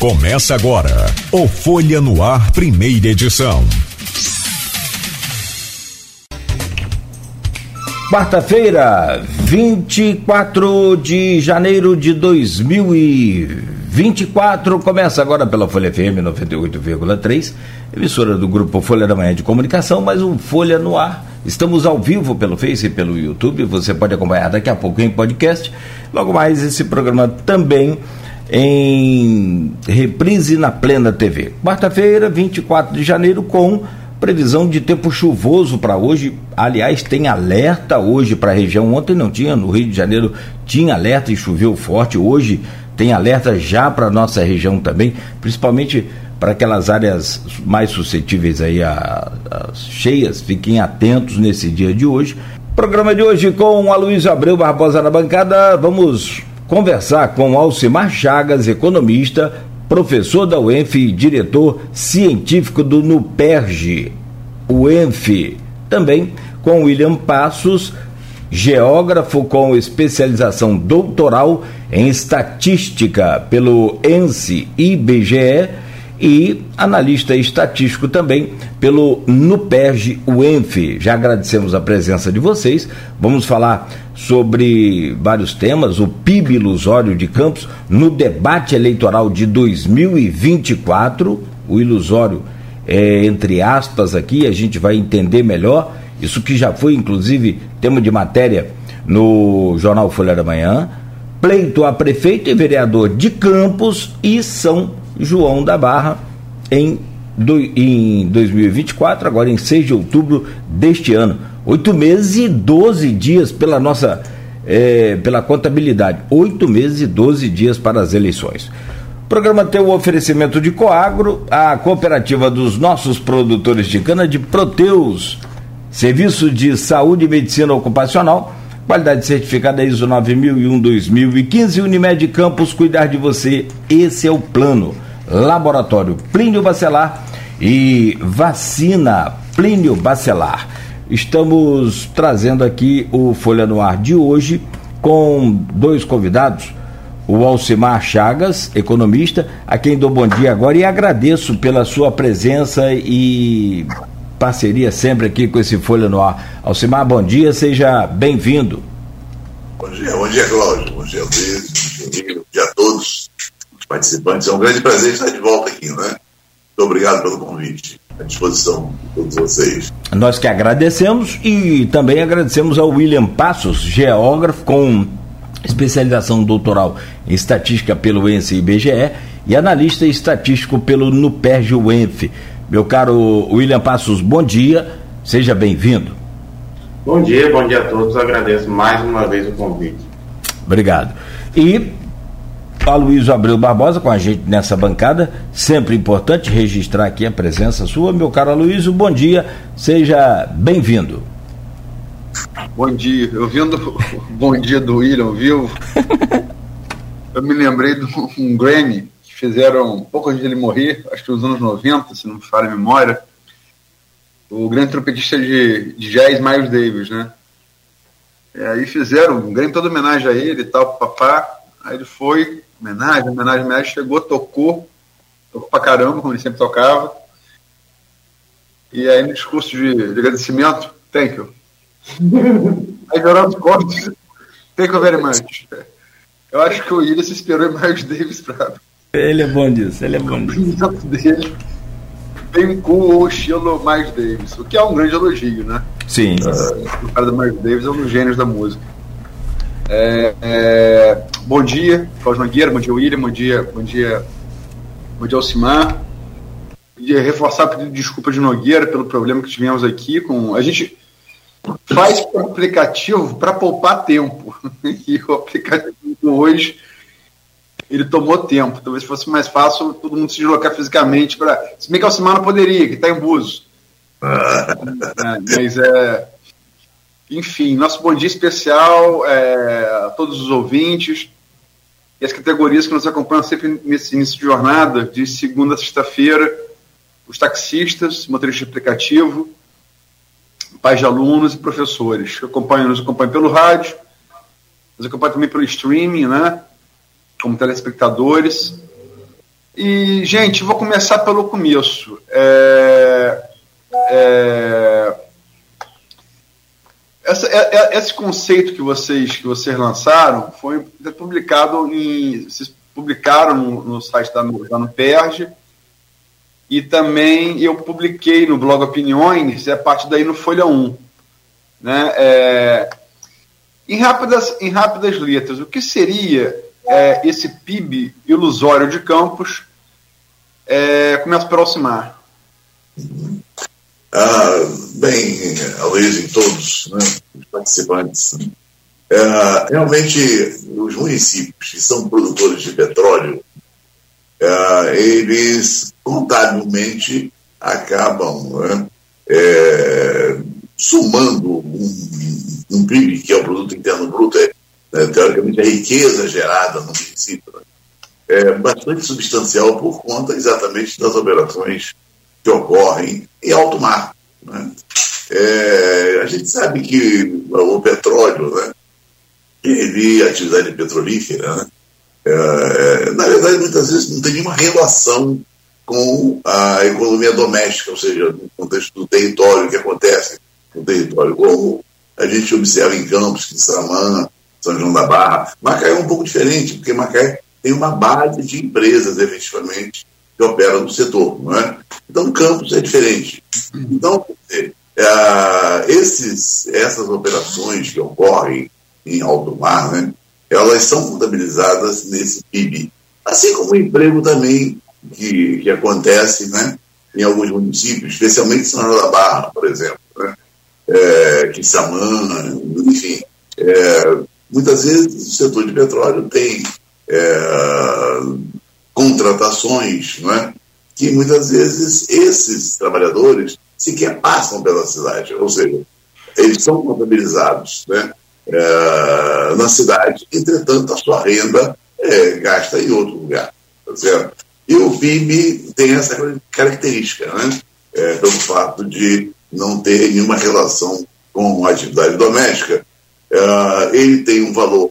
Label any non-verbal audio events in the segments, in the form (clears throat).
Começa agora o Folha no Ar, primeira edição. Quarta-feira, 24 de janeiro de 2024. Começa agora pela Folha FM 98,3, emissora do grupo Folha da Manhã de Comunicação, mais um Folha no Ar. Estamos ao vivo pelo Face e pelo YouTube. Você pode acompanhar daqui a pouco em podcast. Logo mais, esse programa também em reprise na Plena TV. Quarta-feira, 24 de janeiro, com previsão de tempo chuvoso para hoje. Aliás, tem alerta hoje para a região. Ontem não tinha, no Rio de Janeiro tinha alerta e choveu forte. Hoje tem alerta já para nossa região também, principalmente para aquelas áreas mais suscetíveis aí a, cheias. Fiquem atentos nesse dia de hoje. Programa de hoje com a Luísa Abreu Barbosa na bancada. Vamos conversar com Alcimar Chagas, economista, professor da UENF e diretor científico do NUPERJ, UENF. Também com William Passos, geógrafo com especialização doutoral em estatística pelo ENSE IBGE e analista estatístico também pelo NUPERJ UENF. Já agradecemos a presença de vocês. Vamos falar sobre vários temas, o PIB ilusório de Campos no debate eleitoral de 2024, o ilusório é, entre aspas aqui, a gente vai entender melhor, isso que já foi inclusive tema de matéria no jornal Folha da Manhã, pleito a prefeito e vereador de Campos e São João da Barra em, do, em 2024, agora em 6 de outubro deste ano. Oito meses e 12 dias pela nossa é, pela contabilidade. Oito meses e 12 dias para as eleições. O programa tem o oferecimento de Coagro, a cooperativa dos nossos produtores de cana de Proteus, serviço de saúde e medicina ocupacional, qualidade certificada ISO 9001-2015, Unimed Campos, cuidar de você, esse é o plano. Laboratório Plínio Bacelar e vacina Plínio Bacelar. Estamos trazendo aqui o Folha no Ar de hoje com dois convidados. O Alcimar Chagas, economista, a quem dou bom dia agora e agradeço pela sua presença e parceria sempre aqui com esse Folha no Ar. Alcimar, bom dia, seja bem-vindo. Bom dia, bom dia, Cláudio. Bom dia, Luiz. Bom dia, bom dia a todos os participantes. É um grande prazer estar de volta aqui, né? Muito obrigado pelo convite à disposição de todos vocês. Nós que agradecemos e também agradecemos ao William Passos, geógrafo com especialização doutoral em estatística pelo ENSE e IBGE e analista estatístico pelo NUPERJ UENF. Meu caro William Passos, bom dia, seja bem-vindo. Bom dia, bom dia a todos, agradeço mais uma vez o convite. Obrigado. E Aloysio Abreu Barbosa com a gente nessa bancada. Sempre importante registrar aqui a presença sua. Meu caro Aloysio, bom dia, seja bem-vindo. Bom dia, eu vindo (laughs) bom dia do William, viu? (laughs) eu me lembrei de um Grammy que fizeram um pouco antes de ele morrer, acho que nos anos 90, se não me falha a memória. O grande trompetista de, de jazz Miles Davis, né? E aí fizeram um grande toda homenagem a ele e tal, papá. Aí ele foi, homenagem, homenagem, homenagem, chegou, tocou, tocou pra caramba, como ele sempre tocava. E aí no discurso de, de agradecimento, thank you. (laughs) aí os cortes, thank you very much. Eu acho que o William se esperou em Miles Davis pra. Ele é bom disso, ele é bom disso. (laughs) dele bem com o estilo Miles Davis, o que é um grande elogio, né? Sim. Uh, o cara do Miles Davis é um dos gênios da música. É, é, bom dia, Cláudio Nogueira, bom dia, William, bom dia, bom dia, bom dia, Alcimar. Queria reforçar o pedido de desculpa de Nogueira pelo problema que tivemos aqui com. A gente faz o aplicativo para poupar tempo. (laughs) E o aplicativo hoje ele tomou tempo. Talvez fosse mais fácil todo mundo se deslocar fisicamente para. Se bem que Alcimar não poderia, que está em Búzios. (laughs) é, mas é. Enfim, nosso bom dia especial é, a todos os ouvintes e as categorias que nos acompanham sempre nesse início de jornada, de segunda a sexta-feira, os taxistas, motoristas de aplicativo, pais de alunos e professores que acompanham, nos acompanham pelo rádio, nos acompanham também pelo streaming, né? Como telespectadores. E, gente, vou começar pelo começo. É, é, essa, é, é, esse conceito que vocês, que vocês lançaram foi publicado em. Vocês publicaram no, no site da, da Nuperge e também eu publiquei no blog Opiniões, é a partir daí no Folha 1. Né? É, em, rápidas, em rápidas letras, o que seria é, esse PIB ilusório de Campos? É, começa a aproximar. Ah, bem, Aloysio, em todos né, os participantes, é, realmente os municípios que são produtores de petróleo, é, eles contabilmente acabam né, é, somando um, um PIB, que é o produto interno bruto, é, né, teoricamente a riqueza gerada no município, né, é bastante substancial por conta exatamente das operações que ocorrem em alto mar. Né? É, a gente sabe que o petróleo, né, ele, a atividade petrolífera, né, é, na verdade, muitas vezes não tem nenhuma relação com a economia doméstica, ou seja, no contexto do território, que acontece no território, como a gente observa em Campos, Quissamã, São João da Barra. Macaé é um pouco diferente, porque Macaé tem uma base de empresas, efetivamente, que operam no setor. Não é? Então, Campos é diferente. Então, é, esses, essas operações que ocorrem em alto mar, né, elas são contabilizadas nesse PIB. Assim como o emprego também que, que acontece né, em alguns municípios, especialmente São João da Barra, por exemplo, né, é, Quissamã, enfim. É, muitas vezes o setor de petróleo tem é, contratações, não é? que muitas vezes esses trabalhadores sequer passam pela cidade, ou seja, eles são contabilizados né, é, na cidade, entretanto a sua renda é gasta em outro lugar. Tá certo? E o PIB tem essa característica, né? É, pelo fato de não ter nenhuma relação com a atividade doméstica. É, ele tem um valor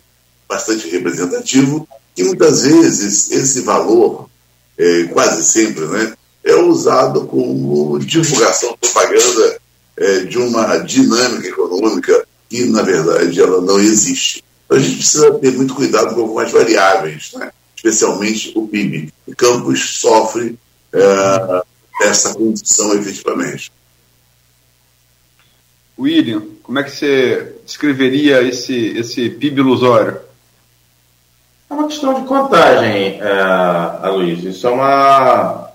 bastante representativo e muitas vezes esse valor, é, quase sempre, né, é usado como divulgação, propaganda é, de uma dinâmica econômica que, na verdade, ela não existe. Então, a gente precisa ter muito cuidado com algumas variáveis, né? especialmente o PIB. O Campos sofre é, essa condição efetivamente. William, como é que você descreveria esse, esse PIB ilusório? É uma questão de contagem, é, Aloysio. Isso é, uma,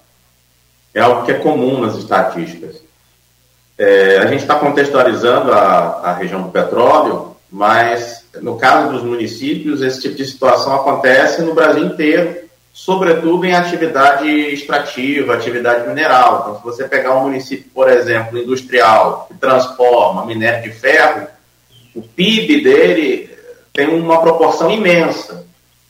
é algo que é comum nas estatísticas. É, a gente está contextualizando a, a região do petróleo, mas no caso dos municípios, esse tipo de situação acontece no Brasil inteiro, sobretudo em atividade extrativa, atividade mineral. Então, se você pegar um município, por exemplo, industrial, que transforma minério de ferro, o PIB dele tem uma proporção imensa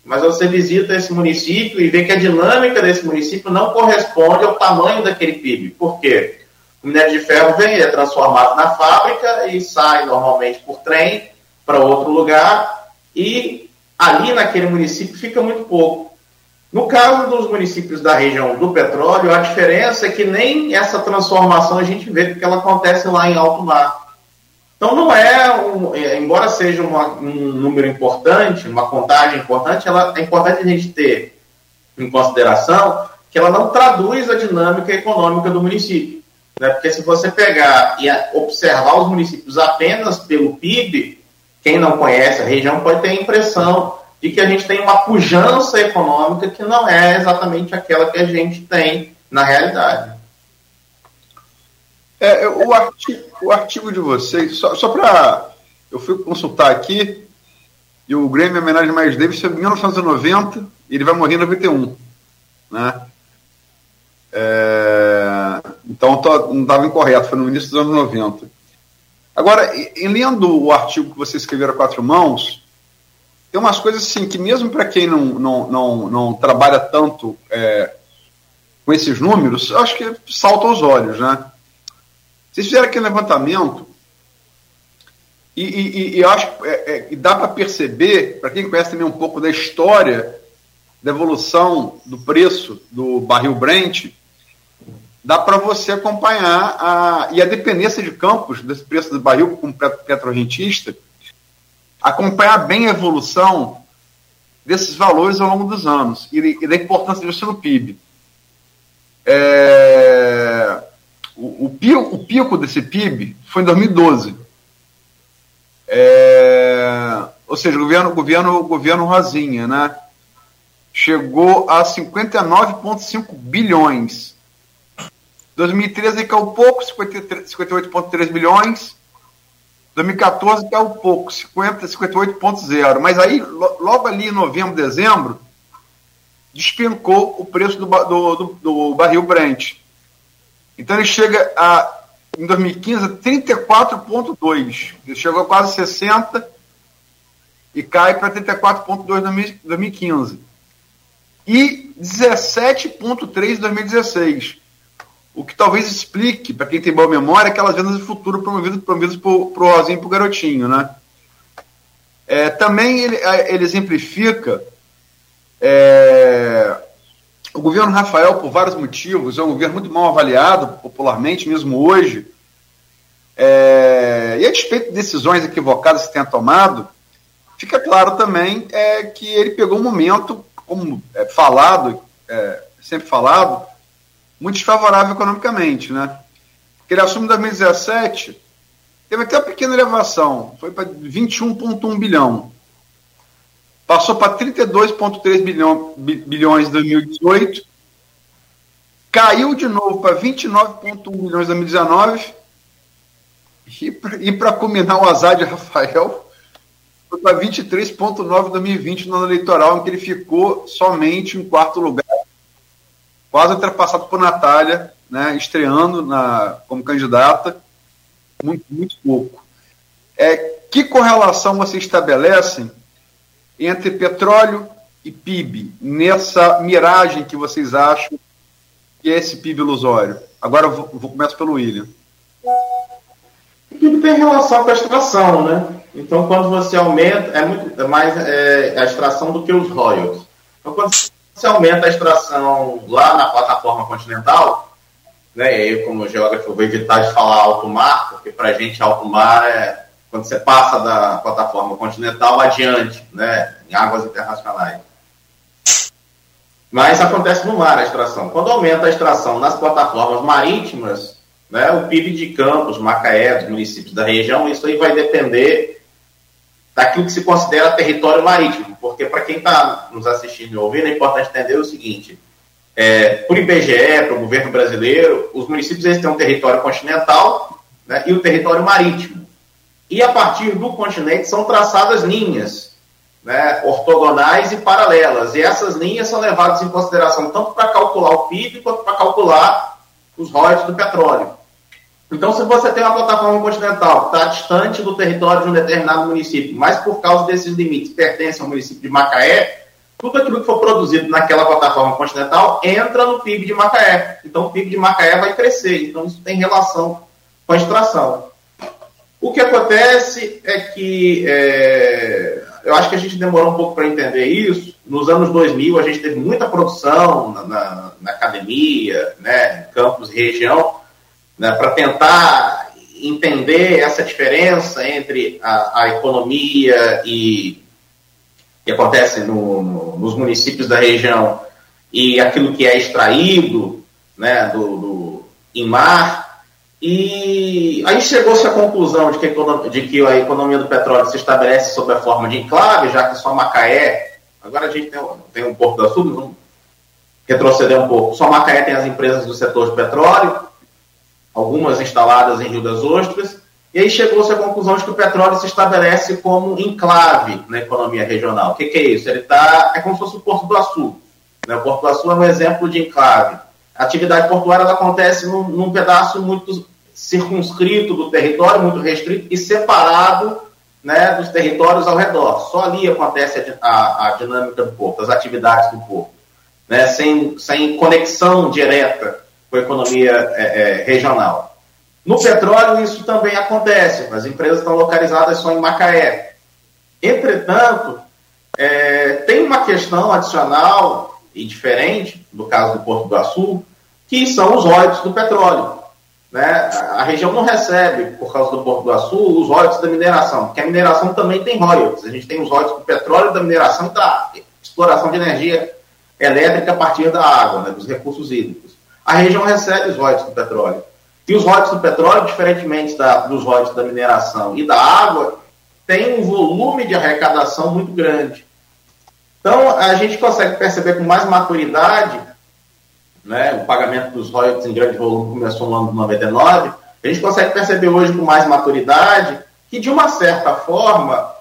mas você visita esse município e vê que a dinâmica desse município não corresponde ao tamanho daquele PIB. Por quê? O minério de ferro vem, é transformado na fábrica e sai normalmente por trem para outro lugar e ali naquele município fica muito pouco. No caso dos municípios da região do petróleo, a diferença é que nem essa transformação a gente vê porque ela acontece lá em alto mar. Então, não é, um, é embora seja uma, um número importante, uma contagem importante, ela, é importante a gente ter em consideração que ela não traduz a dinâmica econômica do município. Né? Porque se você pegar e observar os municípios apenas pelo PIB, quem não conhece a região pode ter a impressão de que a gente tem uma pujança econômica que não é exatamente aquela que a gente tem na realidade. É, o, artigo, o artigo de vocês, só, só para. Eu fui consultar aqui, e o Grêmio homenagem mais Davis foi em 1990, e ele vai morrer em 91. Né? É, então tô, não estava incorreto, foi no início dos anos 90. Agora, em lendo o artigo que vocês escreveram a quatro mãos, tem umas coisas assim que mesmo para quem não, não, não, não trabalha tanto é, com esses números, acho que salta aos olhos, né? Vocês fizeram aquele levantamento e, e, e acho que é, é, dá para perceber, para quem conhece também um pouco da história da evolução do preço do barril Brent, dá para você acompanhar a, e a dependência de campos desse preço do barril como petrorrentista, acompanhar bem a evolução desses valores ao longo dos anos e, e da importância disso no PIB. É, o, o, pico, o, pico, desse PIB foi em 2012. É, ou seja, o governo, governo, governo Rosinha, né? Chegou a 59,5 bilhões. 2013 caiu pouco, 58,3 bilhões. 2014 caiu pouco, 50, 58,0. Mas aí, logo ali em novembro, dezembro, despencou o preço do, do, do, do barril Brent. Então ele chega a, em 2015 a 34,2. Ele chegou a quase 60 e cai para 34,2 em 2015. E 17,3 em 2016. O que talvez explique, para quem tem boa memória, aquelas vendas de futuro promovidas, promovidas para o Rosinho e para o Garotinho. Né? É, também ele, é, ele exemplifica é, o governo Rafael, por vários motivos, é um governo muito mal avaliado popularmente, mesmo hoje. É, e a despeito de decisões equivocadas que tenha tomado, fica claro também é, que ele pegou um momento, como é falado, é, sempre falado, muito desfavorável economicamente, né? Porque ele assume em 2017, teve até uma pequena elevação, foi para 21,1 bilhão. Passou para 32,3 bilhão, bilhões em 2018, caiu de novo para 29,1 bilhões em 2019, e para culminar o azar de Rafael, foi para 23,9 em 2020 no ano eleitoral, em que ele ficou somente em quarto lugar quase ultrapassado por Natália, né, estreando na, como candidata, muito, muito pouco. É, que correlação você estabelece entre petróleo e PIB, nessa miragem que vocês acham que é esse PIB ilusório? Agora eu vou, vou começar pelo William. O PIB tem relação com a extração, né? Então, quando você aumenta, é muito é mais é, a extração do que os royalties. Então, quando você aumenta a extração lá na plataforma continental, né, e aí, como geógrafo, eu vou evitar de falar alto mar, porque para a gente alto mar é quando você passa da plataforma continental adiante, né, em águas internacionais. Mas acontece no mar a extração. Quando aumenta a extração nas plataformas marítimas, né, o PIB de Campos, Macaé, dos municípios da região, isso aí vai depender daquilo que se considera território marítimo, porque para quem está nos assistindo e ouvindo, é importante entender o seguinte: é, por IBGE, para o governo brasileiro, os municípios eles têm um território continental né, e o um território marítimo. E a partir do continente são traçadas linhas né, ortogonais e paralelas, e essas linhas são levadas em consideração tanto para calcular o PIB quanto para calcular os royalties do petróleo. Então, se você tem uma plataforma continental que está distante do território de um determinado município, mas por causa desses limites pertence ao município de Macaé, tudo aquilo que for produzido naquela plataforma continental entra no PIB de Macaé. Então, o PIB de Macaé vai crescer. Então, isso tem relação com a extração. O que acontece é que é, eu acho que a gente demorou um pouco para entender isso. Nos anos 2000, a gente teve muita produção na, na, na academia, né, campus e região né, para tentar entender essa diferença entre a, a economia e que acontece no, no, nos municípios da região e aquilo que é extraído né, do, do, em mar. E aí chegou-se à conclusão de que, de que a economia do petróleo se estabelece sob a forma de enclave, já que só Macaé, agora a gente tem, tem um Porto do Sul, vamos retroceder um pouco, só Macaé tem as empresas do setor de petróleo, algumas instaladas em Rio das Ostras, e aí chegou-se à conclusão de que o petróleo se estabelece como enclave na economia regional. O que, que é isso? Ele tá, é como se fosse o Porto do Açu. Né? O Porto do Açu é um exemplo de enclave. A atividade portuária acontece num, num pedaço muito circunscrito do território, muito restrito e separado né, dos territórios ao redor. Só ali acontece a, a, a dinâmica do porto, as atividades do porto, né, sem, sem conexão direta com a economia é, é, regional. No petróleo, isso também acontece. As empresas estão localizadas só em Macaé. Entretanto, É, tem uma questão adicional e diferente, no caso do Porto do Açul, que são os royalties do petróleo. Né? A região não recebe, por causa do Porto do Açul, os royalties da mineração, porque a mineração também tem royalties. A gente tem os royalties do petróleo, da mineração e da exploração de energia elétrica a partir da água, né, dos recursos hídricos. A região recebe os royalties do petróleo. E os royalties do petróleo, diferentemente da, dos royalties da mineração e da água, tem um volume de arrecadação muito grande. Então, a gente consegue perceber com mais maturidade, né, o pagamento dos royalties em grande volume começou no ano de 99, a gente consegue perceber hoje com mais maturidade que, de uma certa forma,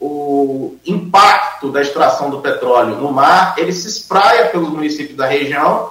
o impacto da extração do petróleo no mar, ele se espraia pelos municípios da região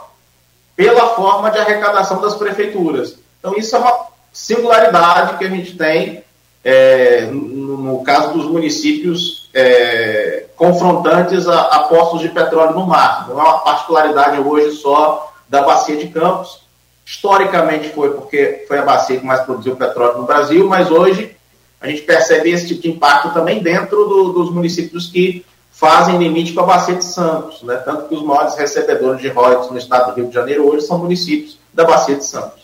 pela forma de arrecadação das prefeituras. Então, isso é uma singularidade que a gente tem é, no, no, caso dos municípios é, confrontantes a, a, postos de petróleo no mar. Não é uma particularidade hoje só da bacia de Campos. Historicamente foi porque foi a bacia que mais produziu petróleo no Brasil, mas hoje a gente percebe esse tipo de impacto também dentro do, dos municípios que fazem limite com a Bacia de Santos, né? tanto que os maiores recebedores de royalties no estado do Rio de Janeiro hoje são municípios da Bacia de Santos.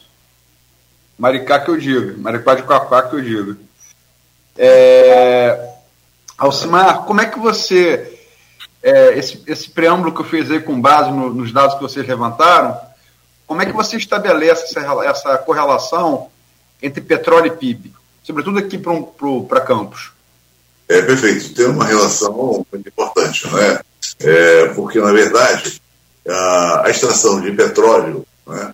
Maricá que eu digo, Maricá de Coapá que eu digo. É... Alcimar, como é que você, é, esse, esse preâmbulo que eu fiz aí com base no, nos dados que vocês levantaram, como é que você estabelece essa, essa correlação entre petróleo e PIB? sobretudo aqui para Campos? É perfeito, tem uma relação muito importante, não é? é porque, na verdade, a, a extração de petróleo, né,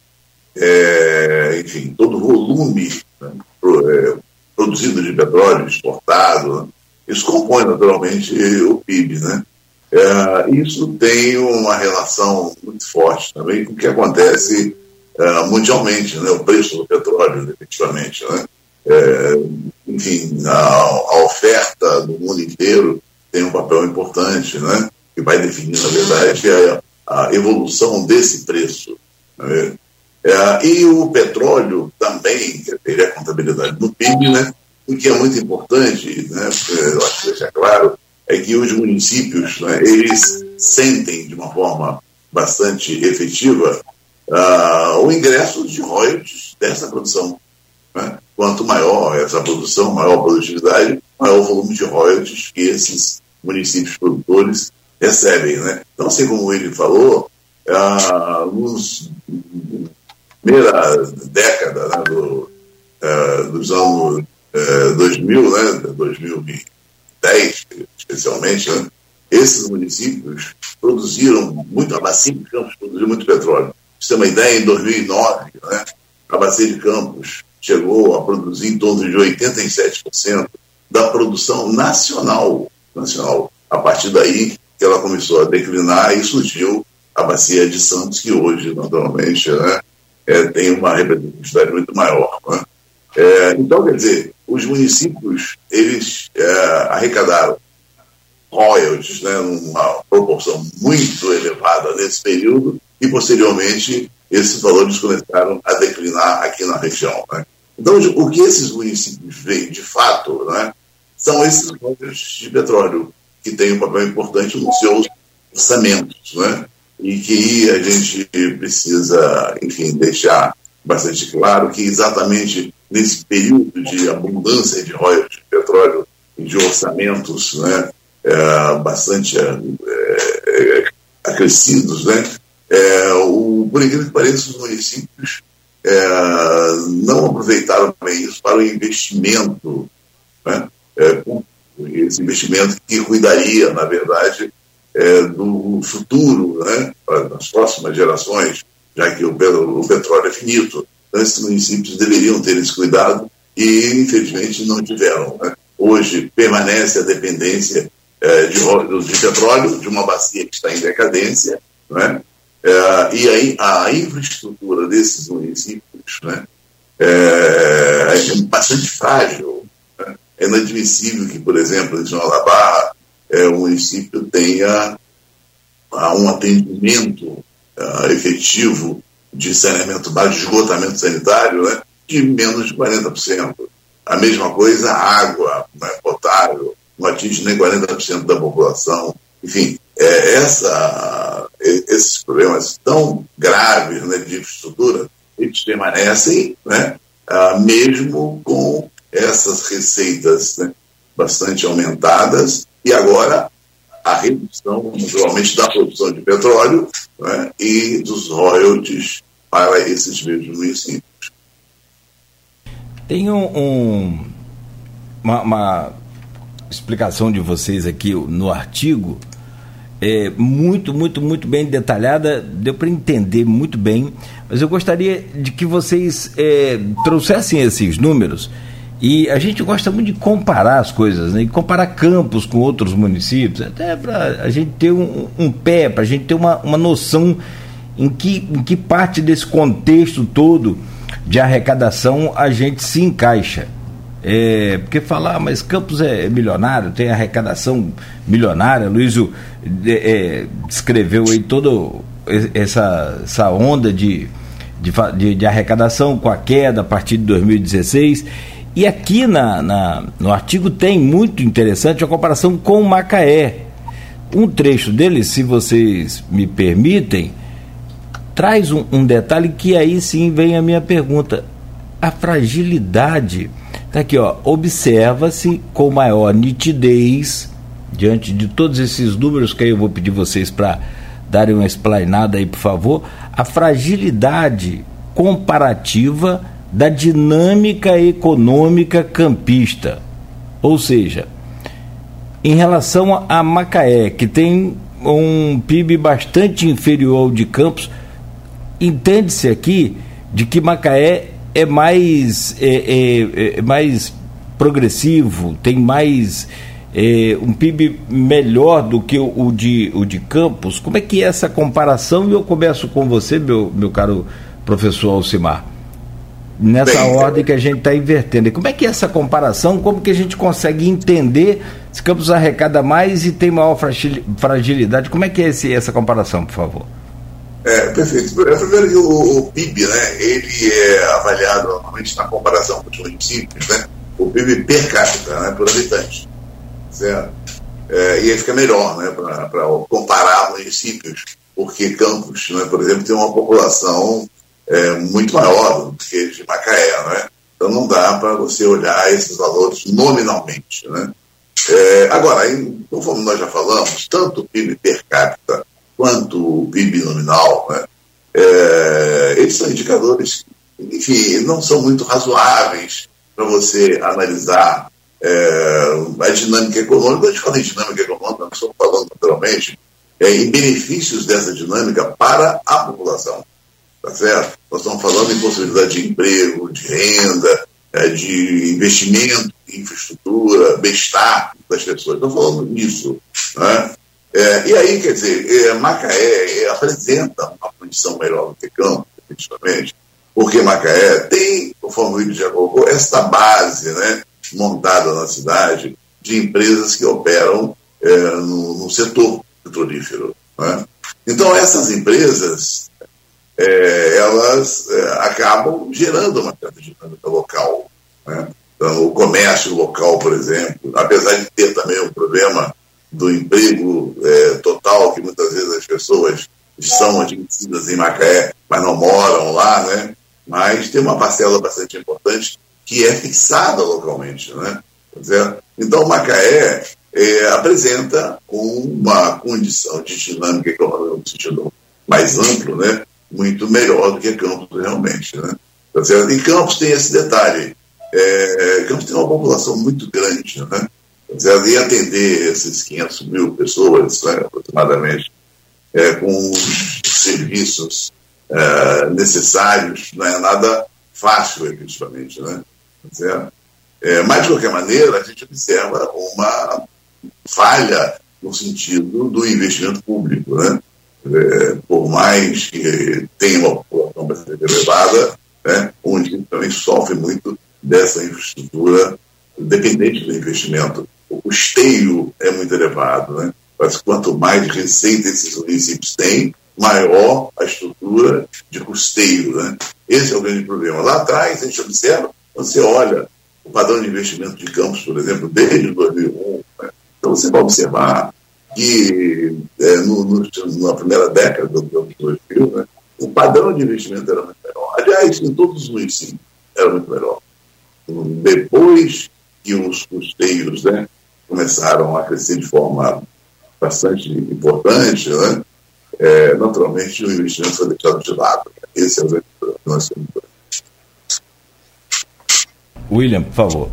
é, enfim, todo o volume né, pro, é, produzido de petróleo, exportado, né, isso compõe naturalmente o PIB, né? É, isso tem uma relação muito forte também com o que acontece é, mundialmente, né? O preço do petróleo, efetivamente, né? É, enfim, a, a, oferta do mundo inteiro tem um papel importante, né? que vai definir, na verdade, a, a evolução desse preço. Né? É, e o petróleo também teria a contabilidade do PIB, né? O que é muito importante, né? eu acho que deixar claro, é que os municípios, né, eles sentem de uma forma bastante efetiva uh, o ingresso de royalties dessa produção. Né? Quanto maior essa produção, maior a produtividade, maior o volume de royalties que esses municípios produtores recebem. Né? Então, assim como ele falou, ah, nos primeira década né, do, ah, dos anos 2000, né, 2010 especialmente, né, esses municípios produziram muito, a Bacia de Campos produziu muito petróleo. Pra você uma ideia, em 2009, né, a Bacia de Campos chegou a produzir em torno de 87% da produção nacional, nacional. A partir daí que ela começou a declinar e surgiu a bacia de Santos, que hoje, naturalmente, né, é, tem uma representatividade muito maior. Né? É, então, quer dizer, os municípios, eles é, arrecadaram royalties, né, numa proporção muito elevada nesse período, e posteriormente esses valores começaram a declinar aqui na região. Né? Então, o que esses municípios veem, de fato, né, são esses royalties de petróleo, que têm um papel importante nos seus orçamentos, né, e que a gente precisa, enfim, deixar bastante claro que exatamente nesse período de abundância de royalties de petróleo e de orçamentos né, é, bastante é, é, acrescidos, né, é, o, por incrível que pareça, os municípios é, não aproveitaram bem isso para o investimento, né? é, esse investimento que cuidaria, na verdade, do futuro, né? para as próximas gerações, já que o, o petróleo é finito. Então, esses municípios deveriam ter esse cuidado e, infelizmente, não tiveram. Né? Hoje permanece a dependência é, de, de petróleo de uma bacia que está em decadência, né? E aí a infraestrutura desses municípios né, é, é bastante frágil. Né? É inadmissível que, por exemplo, em João da Barra, é, o município tenha uh, um atendimento uh, efetivo de saneamento básico, de esgotamento sanitário, né, de menos de 40%. A mesma coisa, a água né, potável não atinge nem 40% da população. enfim, é, essa, esses problemas tão graves né, de infraestrutura, eles permanecem, né, ah, mesmo com essas receitas né, bastante aumentadas, e agora a redução, naturalmente, da produção de petróleo né, e dos royalties para esses mesmos municípios. Tem um, um uma, uma, explicação de vocês aqui no artigo, é, muito, muito, muito bem detalhada, deu para entender muito bem, mas eu gostaria de que vocês é, trouxessem esses números. E a gente gosta muito de comparar as coisas, né? E comparar campos com outros municípios, até para a gente ter um, um pé, para a gente ter uma, uma noção em que, em que parte desse contexto todo de arrecadação a gente se encaixa. É, porque falar, ah, mas Campos é milionário, tem arrecadação milionária, Luísio é, é, descreveu aí toda essa, essa onda de, de, de, arrecadação com a queda a partir de 2016. E aqui na, na, no artigo tem muito interessante a comparação com Macaé. Um trecho dele, se vocês me permitem, traz um, um detalhe que aí sim vem a minha pergunta. A fragilidade. Está aqui, ó. Observa-se com maior nitidez, diante de todos esses números que aí eu vou pedir vocês para darem uma explanada aí, por favor, a fragilidade comparativa da dinâmica econômica campista. Ou seja, em relação a Macaé, que tem um PIB bastante inferior ao de Campos, entende-se aqui de que Macaé é mais, é, é, é mais progressivo, tem mais é, um PIB melhor do que o, o, de, o de Campos. Como é que é essa comparação? E eu começo com você, meu, meu caro professor Alcimar. Nessa Bem, ordem que a gente está invertendo. E como é que é essa comparação? Como que a gente consegue entender se Campos arrecada mais e tem maior fragilidade? Como é que é esse, essa comparação, por favor? É, perfeito. Primeiro que o, o, PIB, né, ele é avaliado normalmente na comparação com os municípios, né, o PIB per capita, né, por habitante. Certo? É, e aí fica melhor né, para comparar municípios, porque Campos, né, por exemplo, tem uma população é, muito maior do que de Macaé. Né? Então não dá para você olhar esses valores nominalmente. Né? É, agora, conforme nós já falamos, tanto o PIB per capita quanto o PIB nominal, né, é, eles são indicadores que, enfim, não são muito razoáveis para você analisar é, a dinâmica econômica. A gente fala em dinâmica econômica, nós estamos falando naturalmente é, em benefícios dessa dinâmica para a população. Tá certo? Nós estamos falando em possibilidade de emprego, de renda, é, de investimento em infraestrutura, bem-estar das pessoas. Estamos falando nisso. Né? É, e aí, quer dizer, é, Macaé é, apresenta uma condição melhor do que Campos, definitivamente, porque Macaé tem, conforme o William já colocou, essa base né, montada na cidade de empresas que operam é, no, no, setor petrolífero. Né? Então, essas empresas, é, elas é, acabam gerando uma certa dinâmica local. Né? Então, o comércio local, por exemplo, apesar de ter também um problema do emprego é, total, que muitas vezes as pessoas são admitidas em Macaé, mas não moram lá, né? Mas tem uma parcela bastante importante que é fixada localmente, né? Então, Macaé é, apresenta uma condição de dinâmica econômica no sentido mais amplo, né? Muito melhor do que Campos realmente, né? Tá e Campos tem esse detalhe. É, Campos tem uma população muito grande, né? e atender esses 500 mil pessoas, né, aproximadamente, é, com os serviços é, necessários, não é nada fácil, efetivamente. Né? É, mas, de qualquer maneira, a gente observa uma falha no sentido do investimento público. Né? É, por mais que tenha uma população bastante elevada, né, também sofre muito dessa infraestrutura dependente do investimento o custeio é muito elevado, né? Mas quanto mais receita esses municípios têm, maior a estrutura de custeio, né? Esse é o grande problema. Lá atrás, a gente observa, você olha o padrão de investimento de campos, por exemplo, desde 2001, né? então você vai observar que é, no, no, na primeira década do ano 2000, né, o padrão de investimento era muito melhor. Aliás, em todos os municípios era muito melhor. Depois que os custeios né, começaram a crescer de forma bastante importante, né, é, naturalmente o investimento foi deixado de lado. Esse é o que nós temos. William, por favor.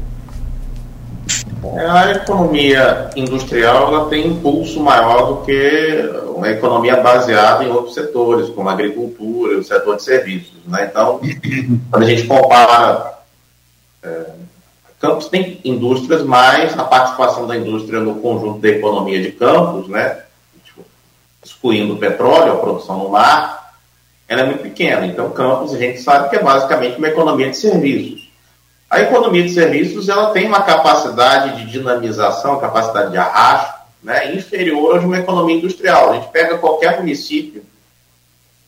É, a economia industrial ela tem impulso maior do que uma economia baseada em outros setores, como a agricultura, o setor de serviços. Né? Então, (laughs) quando a gente compara, é, Campos tem indústrias, mas a participação da indústria no conjunto da economia de Campos, né, tipo, excluindo o petróleo, a produção no mar, ela é muito pequena. Então, Campos, a gente sabe que é basicamente uma economia de serviços. A economia de serviços ela tem uma capacidade de dinamização, capacidade de arrasto, né, inferior a de uma economia industrial. A gente pega qualquer município,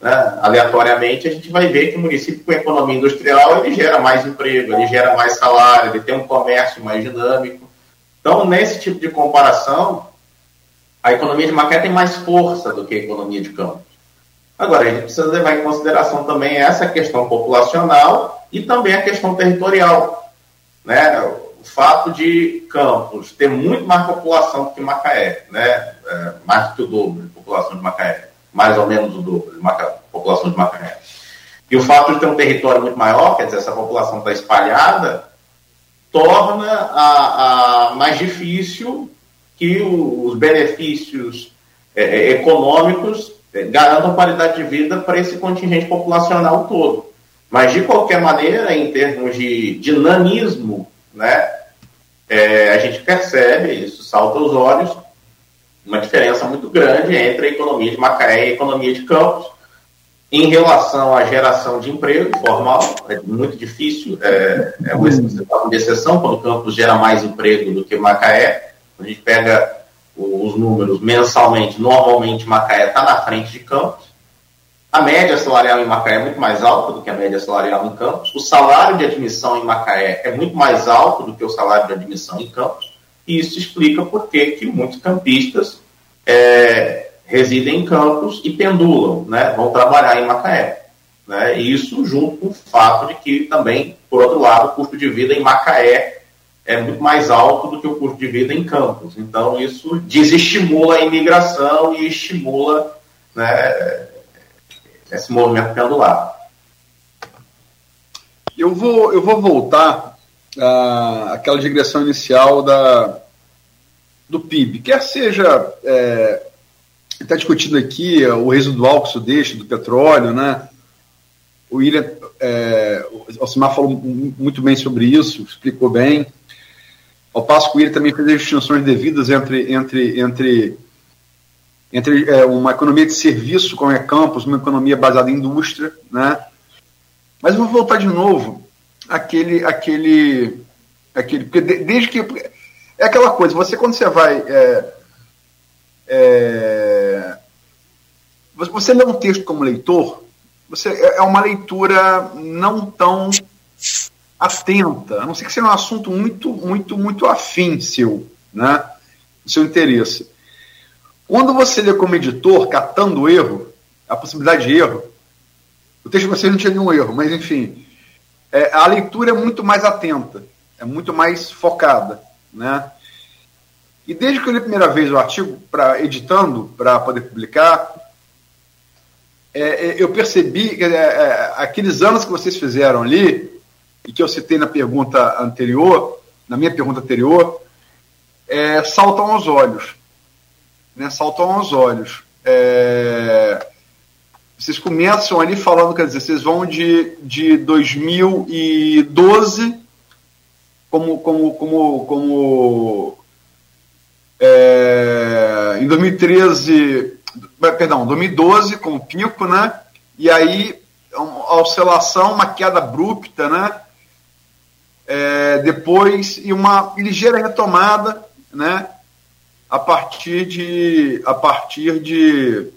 né, aleatoriamente, a gente vai ver que o município com economia industrial ele gera mais emprego, ele gera mais salário, ele tem um comércio mais dinâmico. Então, nesse tipo de comparação, a economia de Macaé tem mais força do que a economia de Campos. Agora, a gente precisa levar em consideração também essa questão populacional e também a questão territorial. Né? O fato de Campos ter muito mais população do que Macaé, né? É, mais do que o dobro de população de Macaé, mais ou menos o dobro de população de Macaé. E o fato de ter um território muito maior, quer dizer, essa população está espalhada, torna a, a mais difícil que o, os benefícios é, é econômicos garantam qualidade de vida para esse contingente populacional todo. Mas, de qualquer maneira, em termos de dinamismo, né, é, a gente percebe, isso salta aos olhos, uma diferença muito grande entre a economia de Macaé e a economia de Campos. Em relação à geração de emprego formal, é muito difícil, é, é uma exceção, quando Campos gera mais emprego do que Macaé. A gente pega os números mensalmente, normalmente Macaé está na frente de Campos. A média salarial em Macaé é muito mais alta do que a média salarial em Campos. O salário de admissão em Macaé é muito mais alto do que o salário de admissão em Campos. E isso explica por que, muitos campistas é, residem em Campos e pendulam, né? vão trabalhar em Macaé. Né? Isso junto com o fato de que também, por outro lado, o custo de vida em Macaé é muito mais alto do que o custo de vida em Campos. Então, isso desestimula a imigração e estimula né, esse movimento pendular. Eu vou, eu vou voltar àquela digressão inicial da, do PIB, quer seja, é, está discutindo aqui o residual que isso deixa do petróleo, né? O William, é, o falou muito bem sobre isso, explicou bem. Ao passo que William também fez as distinções devidas entre, entre, entre entre é, uma economia de serviço, como é campus, uma economia baseada em indústria, né? Mas eu vou voltar de novo aquele, aquele, aquele, porque desde que é aquela coisa, você quando você vai é, é, você lê um texto como leitor, você é, é uma leitura não tão atenta, a não ser que seja um assunto muito, muito, muito afim seu, né? seu interesse. Quando você lê como editor, catando erro, a possibilidade de erro, o texto de vocês não tinha nenhum erro, mas enfim, é, a leitura é muito mais atenta, é muito mais focada, né? E desde que eu li a primeira vez o artigo, para editando, para poder publicar, é, é, eu percebi que é, é, aqueles anos que vocês fizeram ali, e que eu citei na pergunta anterior, na minha pergunta anterior, é, saltam aos olhos né, saltam aos olhos. É, vocês começam ali falando, quer dizer, vocês vão de, de 2012 como, como, como, como é, em 2013, perdão, 2012 como pico, né? E aí a oscilação, uma queda abrupta, né? É, depois e uma ligeira retomada, né? a partir de, a partir de,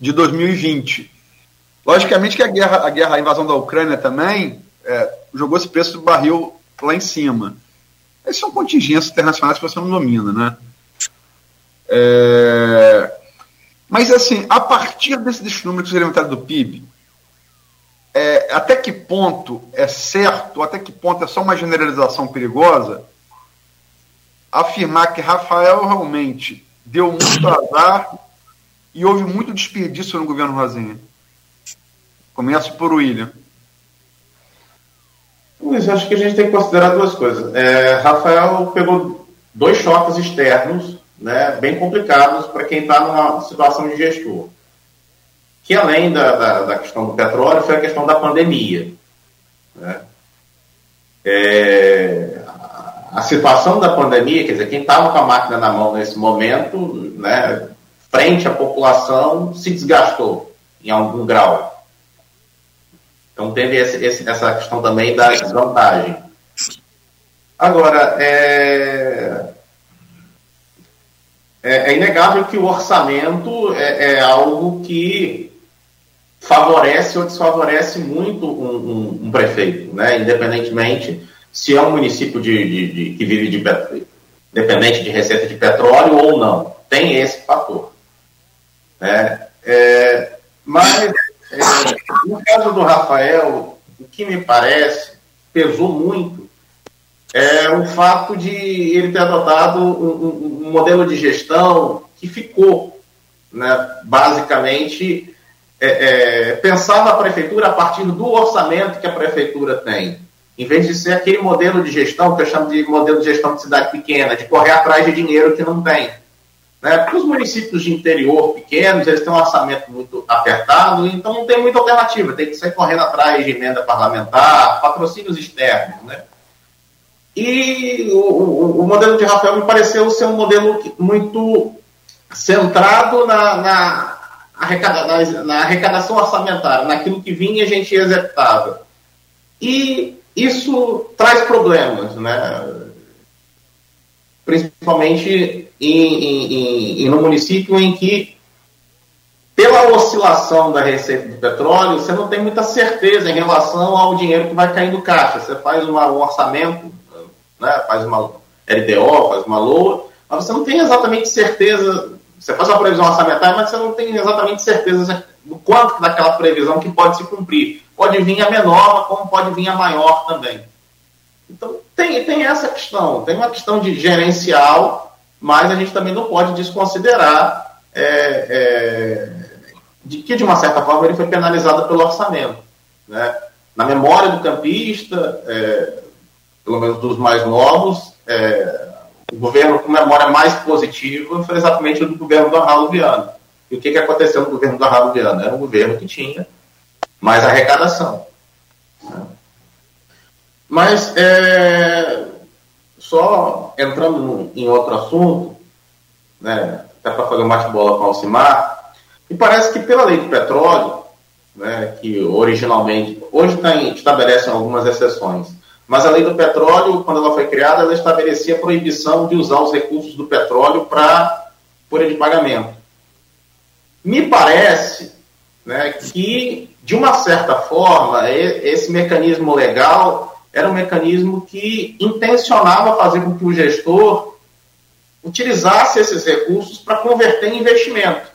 de 2020. Logicamente que a guerra, a guerra, a invasão da Ucrânia também é, jogou esse preço do barril lá em cima. Essas são contingências internacionais que você não domina, né? É... Mas, assim, a partir desse, desse número que você levantaram do PIB, é, até que ponto é certo, até que ponto é só uma generalização perigosa, afirmar que Rafael realmente deu muito azar e houve muito desperdício no governo Rosinha? Começo por William. Luiz, acho que a gente tem que considerar duas coisas. É, Rafael pegou dois choques externos né, bem complicados para quem está numa situação de gestor. Que além da, da, da, questão do petróleo, foi a questão da pandemia. Né? É, a situação da pandemia, quer dizer, quem estava com a máquina na mão nesse momento, né, frente à população, se desgastou em algum grau. Então teve esse, esse, essa questão também da desvantagem. Agora, é, é, é inegável que o orçamento é, é, algo que favorece ou desfavorece muito um, um, um, prefeito, né? independentemente se é um município de, de, de que vive de petróleo, independente de receita de petróleo ou não. Tem esse fator. Né? É, mas é, no caso do Rafael, o que me parece pesou muito é o fato de ele ter adotado um, um modelo de gestão que ficou, né, basicamente, é, é, pensar na prefeitura a partir do orçamento que a prefeitura tem. Em vez de ser aquele modelo de gestão que eu chamo de modelo de gestão de cidade pequena, de correr atrás de dinheiro que não tem. Né? Porque os municípios de interior pequenos, eles têm um orçamento muito apertado, então não tem muita alternativa, tem que sair correndo atrás de emenda parlamentar, patrocínios externos. Né? E o, o, o modelo de Rafael me pareceu ser um modelo muito centrado na, na, arrecada, na, na arrecadação orçamentária, naquilo que vinha a gente executava. E isso traz problemas, né? principalmente em, em, em, no município em que, pela oscilação da receita do petróleo, você não tem muita certeza em relação ao dinheiro que vai cair no caixa. Você faz uma, um orçamento, né, faz uma LDO, faz uma LOA, mas você não tem exatamente certeza. Você faz uma previsão orçamentária, mas você não tem exatamente certeza do quanto daquela previsão que pode se cumprir. Pode vir a menor, como pode vir a maior também. Então, tem, tem essa questão, tem uma questão de gerencial, mas a gente também não pode desconsiderar é, é, de que, de uma certa forma, ele foi penalizado pelo orçamento. Né? Na memória do campista, é, pelo menos dos mais novos, é, o governo com memória mais positiva foi exatamente o do governo do Arnaldo Viana. E o que, que aconteceu no governo do Arnaldo Viana? Era um governo que tinha mais arrecadação. Né? Mas, é, só entrando em outro assunto, né, até para fazer um bate-bola com o Alcimar, me parece que pela lei do petróleo, né, que originalmente, hoje tem, estabelece algumas exceções, mas a lei do petróleo, quando ela foi criada, ela estabelecia a proibição de usar os recursos do petróleo para folha de pagamento. Me parece né, que, de uma certa forma, esse mecanismo legal era um mecanismo que intencionava fazer com que o gestor utilizasse esses recursos para converter em investimento.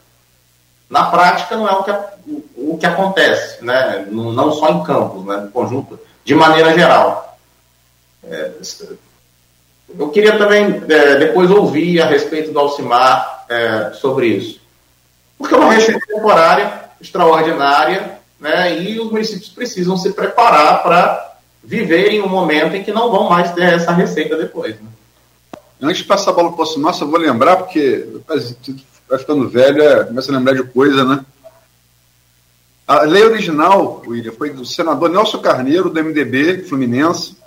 Na prática, não é o que, o, o que acontece, né? não só em campos, né? no conjunto, de maneira geral. É, eu queria também é, depois ouvir a respeito do Alcimar é, sobre isso. Porque é uma receita temporária, extraordinária, né? e os municípios precisam se preparar para viverem um momento em que não vão mais ter essa receita depois. Né? Antes de passar a bola para o Simar, eu vou lembrar, porque vai ficando velho, é, começa a lembrar de coisa, né? A lei original, William, foi do senador Nelson Carneiro, do MDB Fluminense,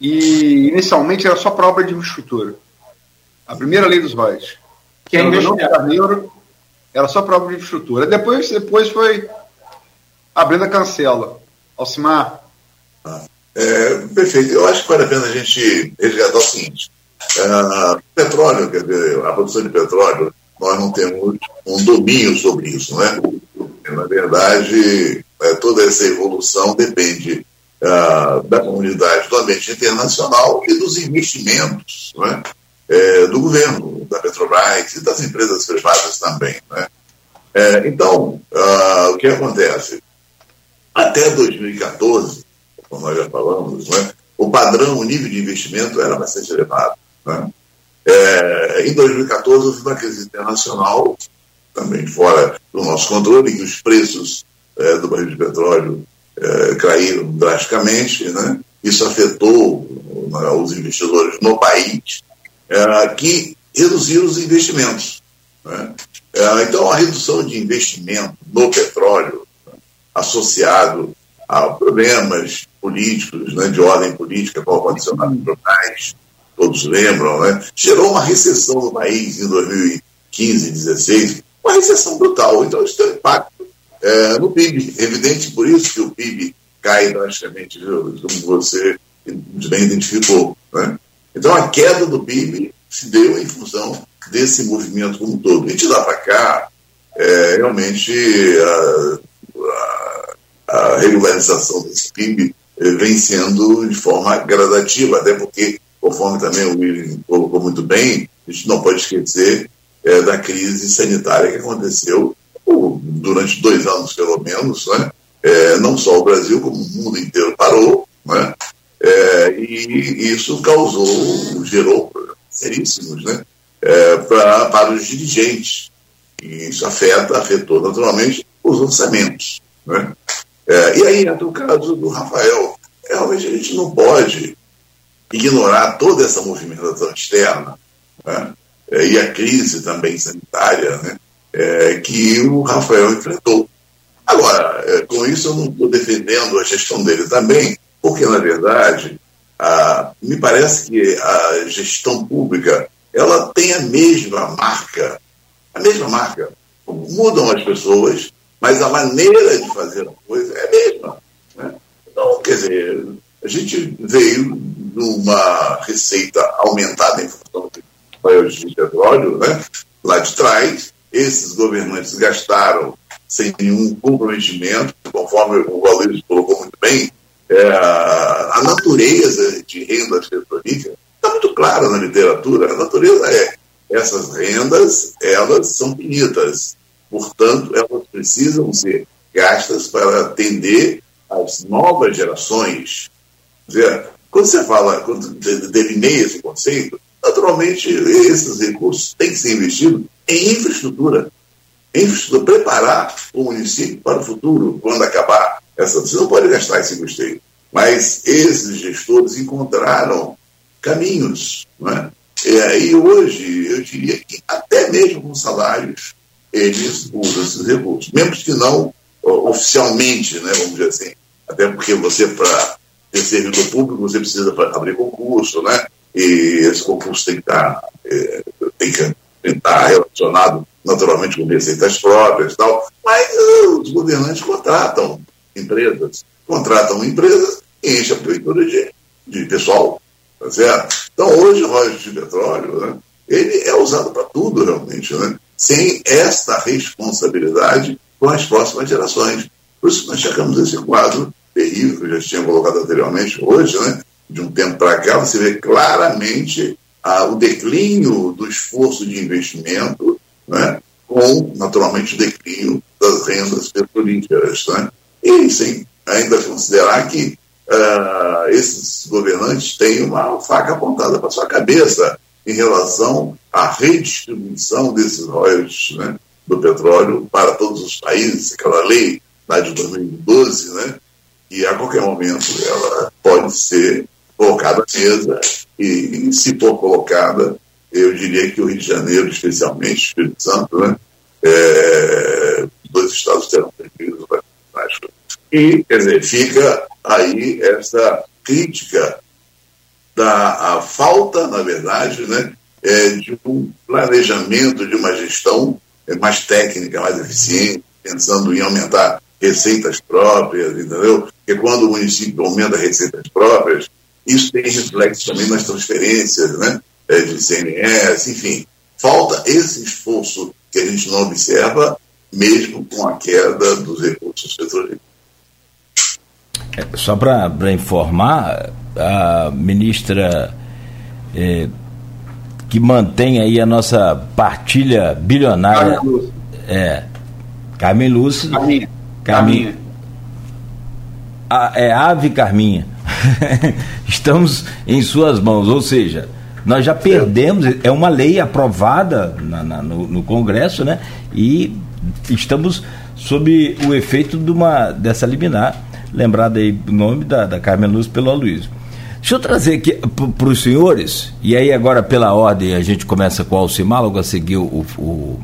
e inicialmente era só para obra de infraestrutura. A primeira lei dos royalties. Que é Nelson Carneiro era só para obra de infraestrutura. Depois, depois foi abrindo a cancela. Alcimar, é, perfeito. Eu acho que vale a pena a gente resgatar o seguinte: uh, petróleo, quer dizer, a produção de petróleo, nós não temos um domínio sobre isso, né? Na verdade, é, toda essa evolução depende uh, da comunidade do ambiente internacional e dos investimentos né, é, do governo, da Petrobras e das empresas privadas também. Né? É, então, uh, o que acontece? Até 2014, como nós já falamos, né, o padrão, o nível de investimento era bastante elevado. Né? É, em 2014, houve uma crise internacional, também fora do nosso controle, que os preços é, do barril de petróleo é, caíram drasticamente. Né? Isso afetou né, os investidores no país, é, que reduziram os investimentos. Né? É, então, a redução de investimento no petróleo, associado a problemas políticos, né, de ordem política, como aconteceu na Petrobras, todos lembram, né, gerou uma recessão no país em 2015, 2016, uma recessão brutal. Então, isso tem um impacto é, no PIB. Evidente por isso que o PIB cai drasticamente, como você bem identificou. Né? Então, a queda do PIB se deu em função desse movimento como um todo. E de lá para cá, é, realmente, a, a, a, regularização desse PIB é, vem sendo de forma gradativa, até porque, conforme também o William colocou muito bem, a gente não pode esquecer é, da crise sanitária que aconteceu durante dois anos, pelo menos, né? É, não só o Brasil, como o mundo inteiro parou, né? É, e isso causou, gerou seríssimos né? É, pra, para os dirigentes. E isso afeta, afetou naturalmente os orçamentos. Né? É, e aí entra o caso do Rafael. Realmente a gente não pode ignorar toda essa movimentação externa né? é, e a crise também sanitária né? É, que o Rafael enfrentou. Agora, é, com isso eu não estou defendendo a gestão dele também, porque, na verdade, a, me parece que a gestão pública ela tem a mesma marca, a mesma marca. Mudam as pessoas, mas a maneira de fazer a coisa é a mesma. Né? Então, quer dizer, a gente veio numa receita aumentada em função do petróleo, né? lá de trás, esses governantes gastaram sem nenhum comprometimento, conforme o Valerio colocou muito bem, é, a natureza de renda petrolífera está muito clara na literatura. A natureza é essas rendas, elas são finitas. Portanto, elas precisam ser gastas para atender às novas gerações. Quer dizer, quando você fala, quando delineia esse conceito, naturalmente esses recursos têm que ser investidos em infraestrutura. Em infraestrutura, preparar o município para o futuro, quando acabar essa. Você não pode gastar esse custeio. Mas esses gestores encontraram caminhos. Não é? E hoje, eu diria que até mesmo com salários, eles usam esses recursos. Mesmo que não oficialmente, né, vamos dizer assim. Até porque você, para ter servidor público, você precisa abrir concurso, né? E esse concurso tem que estar, é, tem que estar relacionado naturalmente com receitas próprias e tal. Mas uh, os governantes contratam empresas, contratam empresas e enchem a prefeitura de, de pessoal. Tá certo? Então, hoje, o royalties de petróleo, né, ele é usado para tudo, realmente, né? sem esta responsabilidade com as próximas gerações. Por isso, nós chegamos a esse quadro terrível que eu já tinha colocado anteriormente, hoje, né? De um tempo para cá, você vê claramente ah, o declínio do esforço de investimento, né? com, naturalmente, o declínio das rendas petrolíferas. Né? E sem ainda considerar que uh, esses governantes têm uma faca apontada para sua cabeça em relação à redistribuição desses royalties né, do petróleo para todos os países, aquela lei lá de 2012, né, e a qualquer momento ela pode ser colocada à mesa e, e, se for colocada, eu diria que o Rio de Janeiro, especialmente, Espírito Santo, né, é, dois estados terão prejuízo E, quer dizer, fica aí essa crítica da falta, na verdade, né, é, de um planejamento, de uma gestão mais técnica, mais eficiente, pensando em aumentar receitas próprias, entendeu? Porque quando o município aumenta receitas próprias, isso tem reflexo também nas transferências, né? É, de CNS, enfim. Falta esse esforço que a gente não observa, mesmo com a queda dos recursos petrolíferos. É, só para informar, a ministra eh, que mantém aí a nossa partilha bilionária. É. Carmen Lúcia. Carminha. Carminha. A, é Ave Carminha. (laughs) Estamos em suas mãos, ou seja, nós já perdemos, é uma lei aprovada na, na, no, no, Congresso, né? E estamos sob o efeito de uma, dessa liminar, lembrado aí o nome da, da Carmen Luz pelo Aloysio. Deixa eu trazer aqui para os senhores, e aí agora pela ordem a gente começa com o Alcimar, logo a seguir o, o,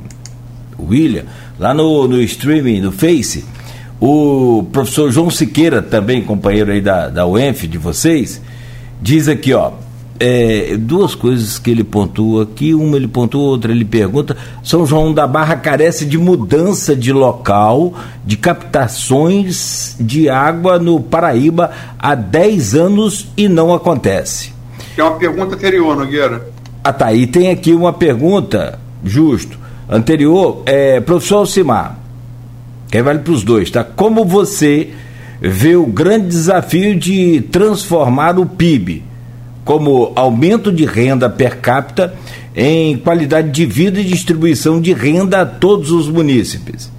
o William, lá no, no streaming, no Face, o professor João Siqueira, também companheiro aí da, da UENF de vocês, diz aqui, ó, é, duas coisas que ele pontua aqui, uma ele pontua, outra ele pergunta. São João da Barra carece de mudança de local de captações de água no Paraíba há 10 anos e não acontece. É uma pergunta anterior, Nogueira. Ah, tá. E tem aqui uma pergunta, justo, anterior, é, professor Alcimar, que vale para os dois, tá? Como você vê o grande desafio de transformar o PIB? como aumento de renda per capita em qualidade de vida e distribuição de renda a todos os munícipes.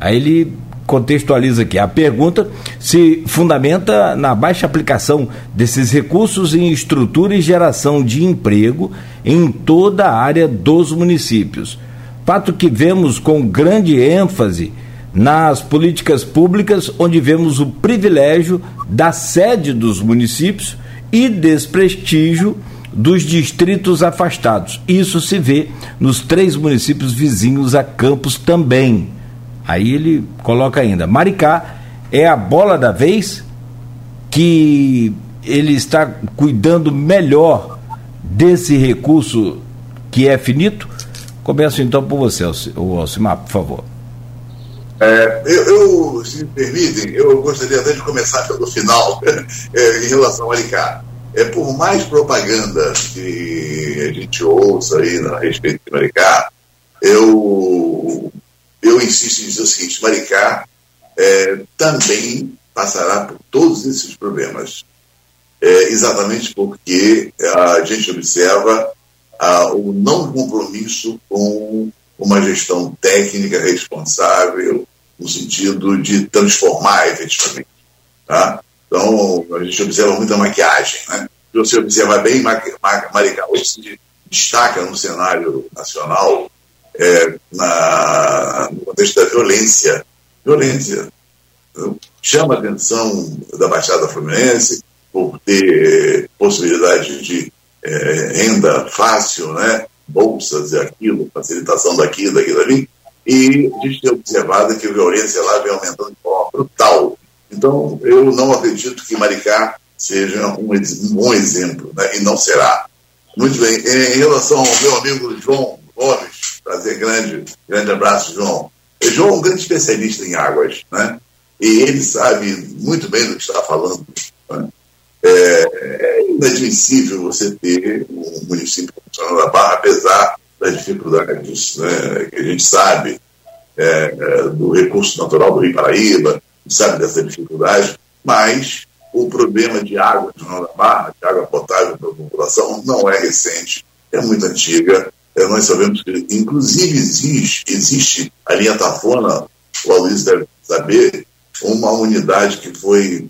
Aí ele contextualiza aqui. A pergunta se fundamenta na baixa aplicação desses recursos em estrutura e geração de emprego em toda a área dos municípios. Fato que vemos com grande ênfase nas políticas públicas, onde vemos o privilégio da sede dos municípios e desprestígio dos distritos afastados. Isso se vê nos três municípios vizinhos a Campos também. Aí ele coloca ainda: Maricá é a bola da vez que ele está cuidando melhor desse recurso que é finito. Começo então por você, Alcimar, por favor. É, eu, eu, se me permitem, eu gostaria até de começar pelo final, (laughs) é, em relação ao Maricá. É, por mais propaganda que a gente ouça aí a respeito de Maricá, eu, eu insisto em dizer o seguinte: Maricá é, também passará por todos esses problemas. É, exatamente porque a gente observa o não compromisso com uma gestão técnica responsável, no sentido de transformar efetivamente. Tá? Então, a gente observa muita maquiagem. Né? Se você observar bem, Maricá hoje se destaca no cenário nacional é, na, no contexto da violência. Violência. Chama a atenção da Baixada Fluminense por ter possibilidade de é, renda fácil, né? bolsas e aquilo, facilitação daquilo, daquilo ali, e a gente tem observado que a violência lá vem aumentando de forma brutal. Então, eu não acredito que Maricá seja um, bom exemplo, né? e não será. Muito bem. Em relação ao meu amigo João Gomes, prazer grande, grande abraço, João. João é um grande especialista em águas, né? E ele sabe muito bem do que está falando. Né? É, é inadmissível você ter um município funcionando da Barra, apesar das dificuldades né, que a gente sabe é, é, do recurso natural do Rio Paraíba, sabe dessa dificuldade, mas o problema de água de da Barra, de água potável para a população, não é recente, é muito antiga. É, nós sabemos que, inclusive, existe, existe ali em Tafona, o Aloysio deve saber, uma unidade que foi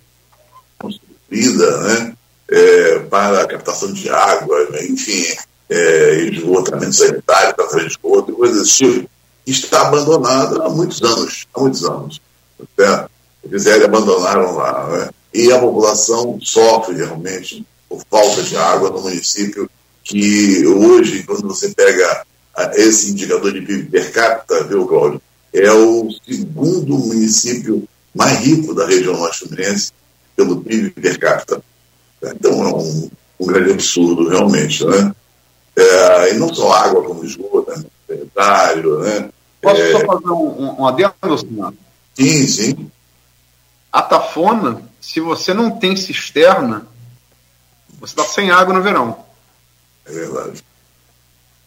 construída né, é, para a captação de água, enfim, é, esgotamento sanitário, tratamento de esgoto coisas desse tipo, está abandonada há muitos anos, há muitos anos. Certo? Eles abandonaram lá. Né? E a população sofre realmente por falta de água no município, que hoje, quando você pega esse indicador de PIB per capita, viu, Cláudio, é o segundo município mais rico da região norte fluminense pelo PIB per capita. Então é um, um grande absurdo, realmente. Né? É, e não só água, como esgoto, né? Né? Posso é... só fazer um, um adendo? Sim, sim. A tafona, se você não tem cisterna, você está sem água no verão. É verdade.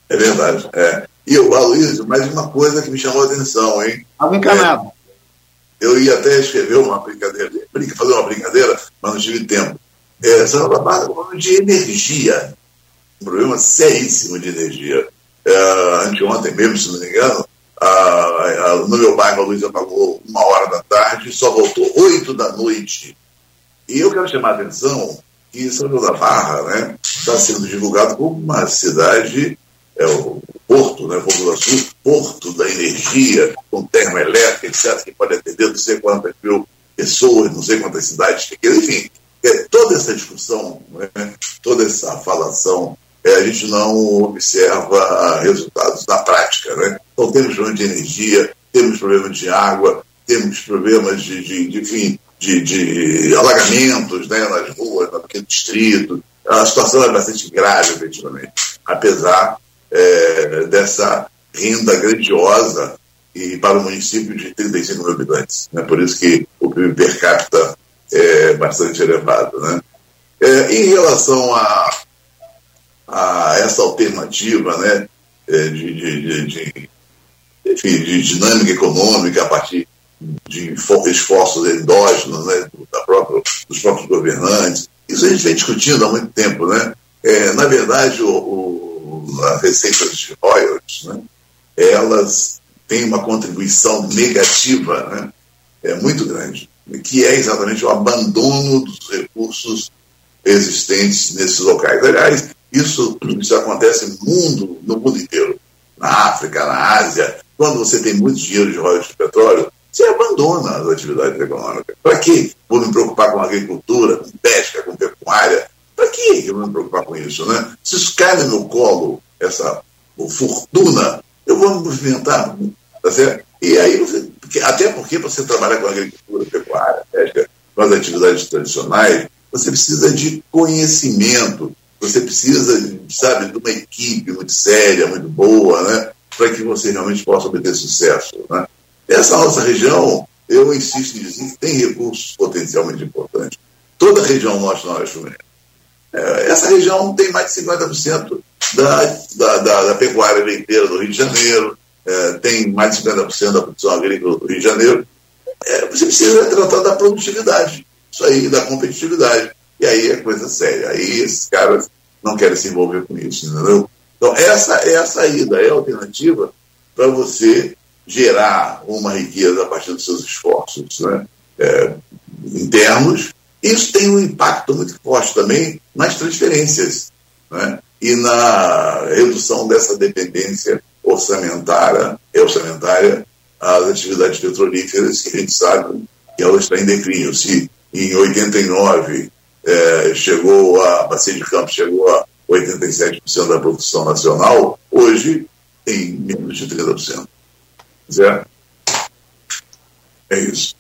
É verdade. É. E o Aloysio, mais uma coisa que me chamou a atenção, hein? Água encanada. É, eu ia até escrever uma brincadeira, fazer uma brincadeira, mas não tive tempo. É, Santa Bárbara de energia. Problema seríssimo de energia. É, anteontem mesmo, se não me engano, a, a, no meu bairro a luz apagou uma hora da tarde e só voltou oito da noite. E eu quero chamar a atenção que São João da Barra né, está sendo divulgado como uma cidade, é o Porto, né, Porto do Sul, Porto da Energia, com termoelétrica, etc., que pode atender não sei quantas mil pessoas, não sei quantas cidades, enfim, é, toda essa discussão, né, toda essa falação, a gente não observa resultados na prática. Né? Então, temos problemas de energia, temos problemas de água, temos problemas de, de, de enfim, de, de, alagamentos né, nas ruas, naquele distrito. A situação é bastante grave, efetivamente, apesar é, dessa renda grandiosa e para o município de 35 mil habitantes. Né? Por isso que o PIB per capita é bastante elevado. Né? É, em relação a, a essa alternativa né, é, de, de, de, enfim, de dinâmica econômica a partir de esforços endógenos né, da própria, dos próprios governantes, isso a gente vem discutindo há muito tempo. Né? É, na verdade, o, o, as receitas de royalties, né, elas têm uma contribuição negativa né, é, muito grande que é exatamente o abandono dos recursos existentes nesses locais. Aliás, isso, isso acontece no mundo, no mundo inteiro. Na África, na Ásia, quando você tem muito dinheiro de royalties de petróleo, você abandona as atividades econômicas. Para que vou me preocupar com agricultura, com pesca, com pecuária? Para que eu vou me preocupar com isso? Né? Se isso cai no meu colo, essa fortuna, eu vou me movimentar. Tá certo? E aí até porque você trabalha com agricultura, pecuária, pesca, com as atividades tradicionais, você precisa de conhecimento, você precisa, sabe, de uma equipe muito séria, muito boa, né? Para que você realmente possa obter sucesso. Né? Essa nossa região, eu insisto em dizer que tem recursos potencialmente importantes. Toda a região norte-noroeste fluminense. É, essa região tem mais de 50% da, da, da, da pecuária leiteira do Rio de Janeiro, é, tem mais de 50% da produção agrícola do Rio de Janeiro, é, você precisa tratar da produtividade, isso aí, da competitividade. E aí é coisa séria. Aí esses caras não querem se envolver com isso, entendeu? Então, essa é a saída, é a alternativa para você gerar uma riqueza a partir dos seus esforços né? É, internos. Isso tem um impacto muito forte também nas transferências né? e na redução dessa dependência orçamentária, é orçamentária às atividades petrolíferas, que a gente sabe que ela está em declínio. Se em 89 é, chegou a, bacia de Campos chegou a 87% da produção nacional, hoje tem menos de 30%. Certo? É isso.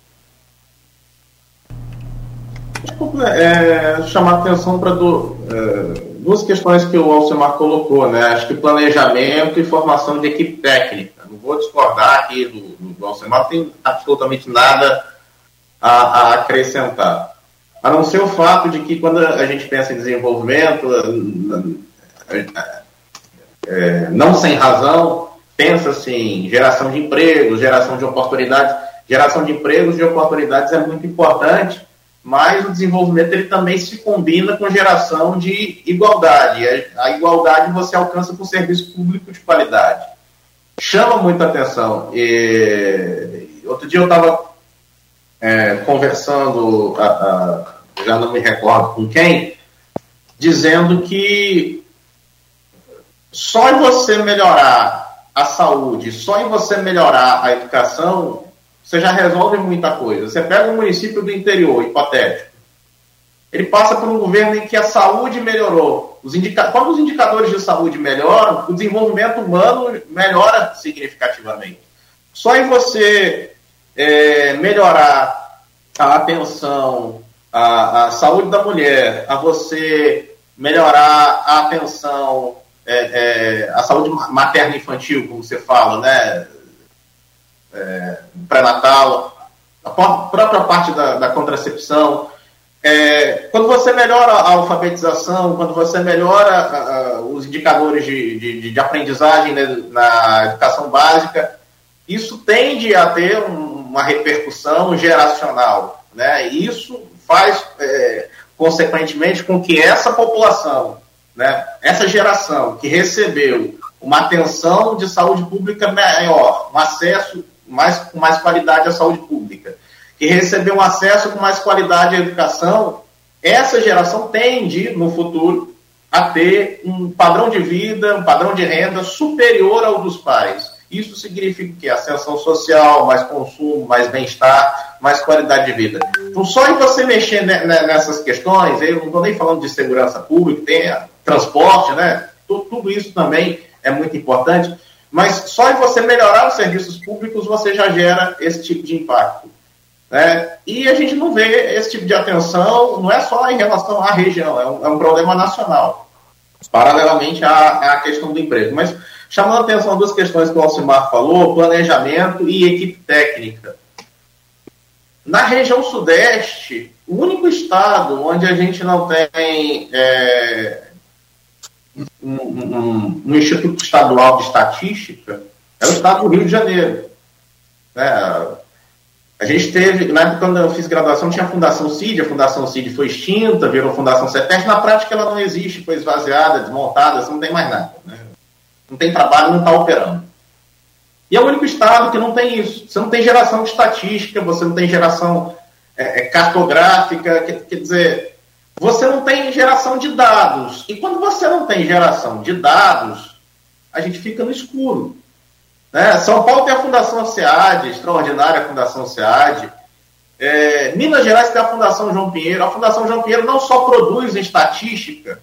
Desculpa, é, chamar atenção para é duas questões que o Alcimar colocou, né? Acho que planejamento e formação de equipe técnica. Não vou discordar aqui do, do Alcimar, não tem absolutamente nada a, a, acrescentar. A não ser o fato de que quando a gente pensa em desenvolvimento, é, não sem razão, pensa-se em geração de empregos, geração de oportunidades. Geração de empregos e de oportunidades é muito importante, mas o desenvolvimento ele também se combina com geração de igualdade. A igualdade você alcança com serviço público de qualidade. Chama muita atenção. E, outro dia eu estava é, conversando, a, a, já não me recordo com quem, dizendo que só em você melhorar a saúde, só em você melhorar a educação, você já resolve muita coisa. Você pega um município do interior, hipotético, ele passa por um governo em que a saúde melhorou. Os indica... Quando os indicadores de saúde melhoram, o desenvolvimento humano melhora significativamente. Só em você é, melhorar a atenção, a, a, saúde da mulher, a você melhorar a atenção, é, é, a saúde materna infantil, como você fala, né? é, pré-natal, a própria parte da, da contracepção. É, quando você melhora a alfabetização, quando você melhora a, a, os indicadores de, de, de aprendizagem né, na educação básica, isso tende a ter um, uma repercussão geracional. Né? Isso faz, é, consequentemente, com que essa população né, essa geração que recebeu uma atenção de saúde pública maior, um acesso mais, com mais qualidade à saúde pública, que recebeu um acesso com mais qualidade à educação, essa geração tende, no futuro, a ter um padrão de vida, um padrão de renda superior ao dos pais. Isso significa que ascensão social, mais consumo, mais bem-estar, mais qualidade de vida. Então, só em você mexer nessas questões, eu não estou nem falando de segurança pública, tem transporte, né? Tudo isso também é muito importante, mas só em você melhorar os serviços públicos você já gera esse tipo de impacto. Né? E a gente não vê esse tipo de atenção, não é só em relação à região, é um, é um problema nacional, paralelamente à, à, questão do emprego. Mas chamando a atenção duas questões que o Alcimar falou, planejamento e equipe técnica. Na região sudeste, o único estado onde a gente não tem é, um, um, um, Instituto Estadual de Estatística é o estado do Rio de Janeiro. É, a gente teve, na época quando eu fiz graduação, tinha a Fundação CID, a Fundação CID foi extinta, virou Fundação CETES, na prática ela não existe, foi esvaziada, desmontada, não tem mais nada. Né? Não tem trabalho, não está operando. E é o único estado que não tem isso. Você não tem geração de estatística, você não tem geração é, é cartográfica, quer, quer dizer, você não tem geração de dados. E quando você não tem geração de dados, a gente fica no escuro. Né? São Paulo tem a Fundação SEAD, extraordinária Fundação SEAD. É, Minas Gerais tem a Fundação João Pinheiro. A Fundação João Pinheiro não só produz estatística,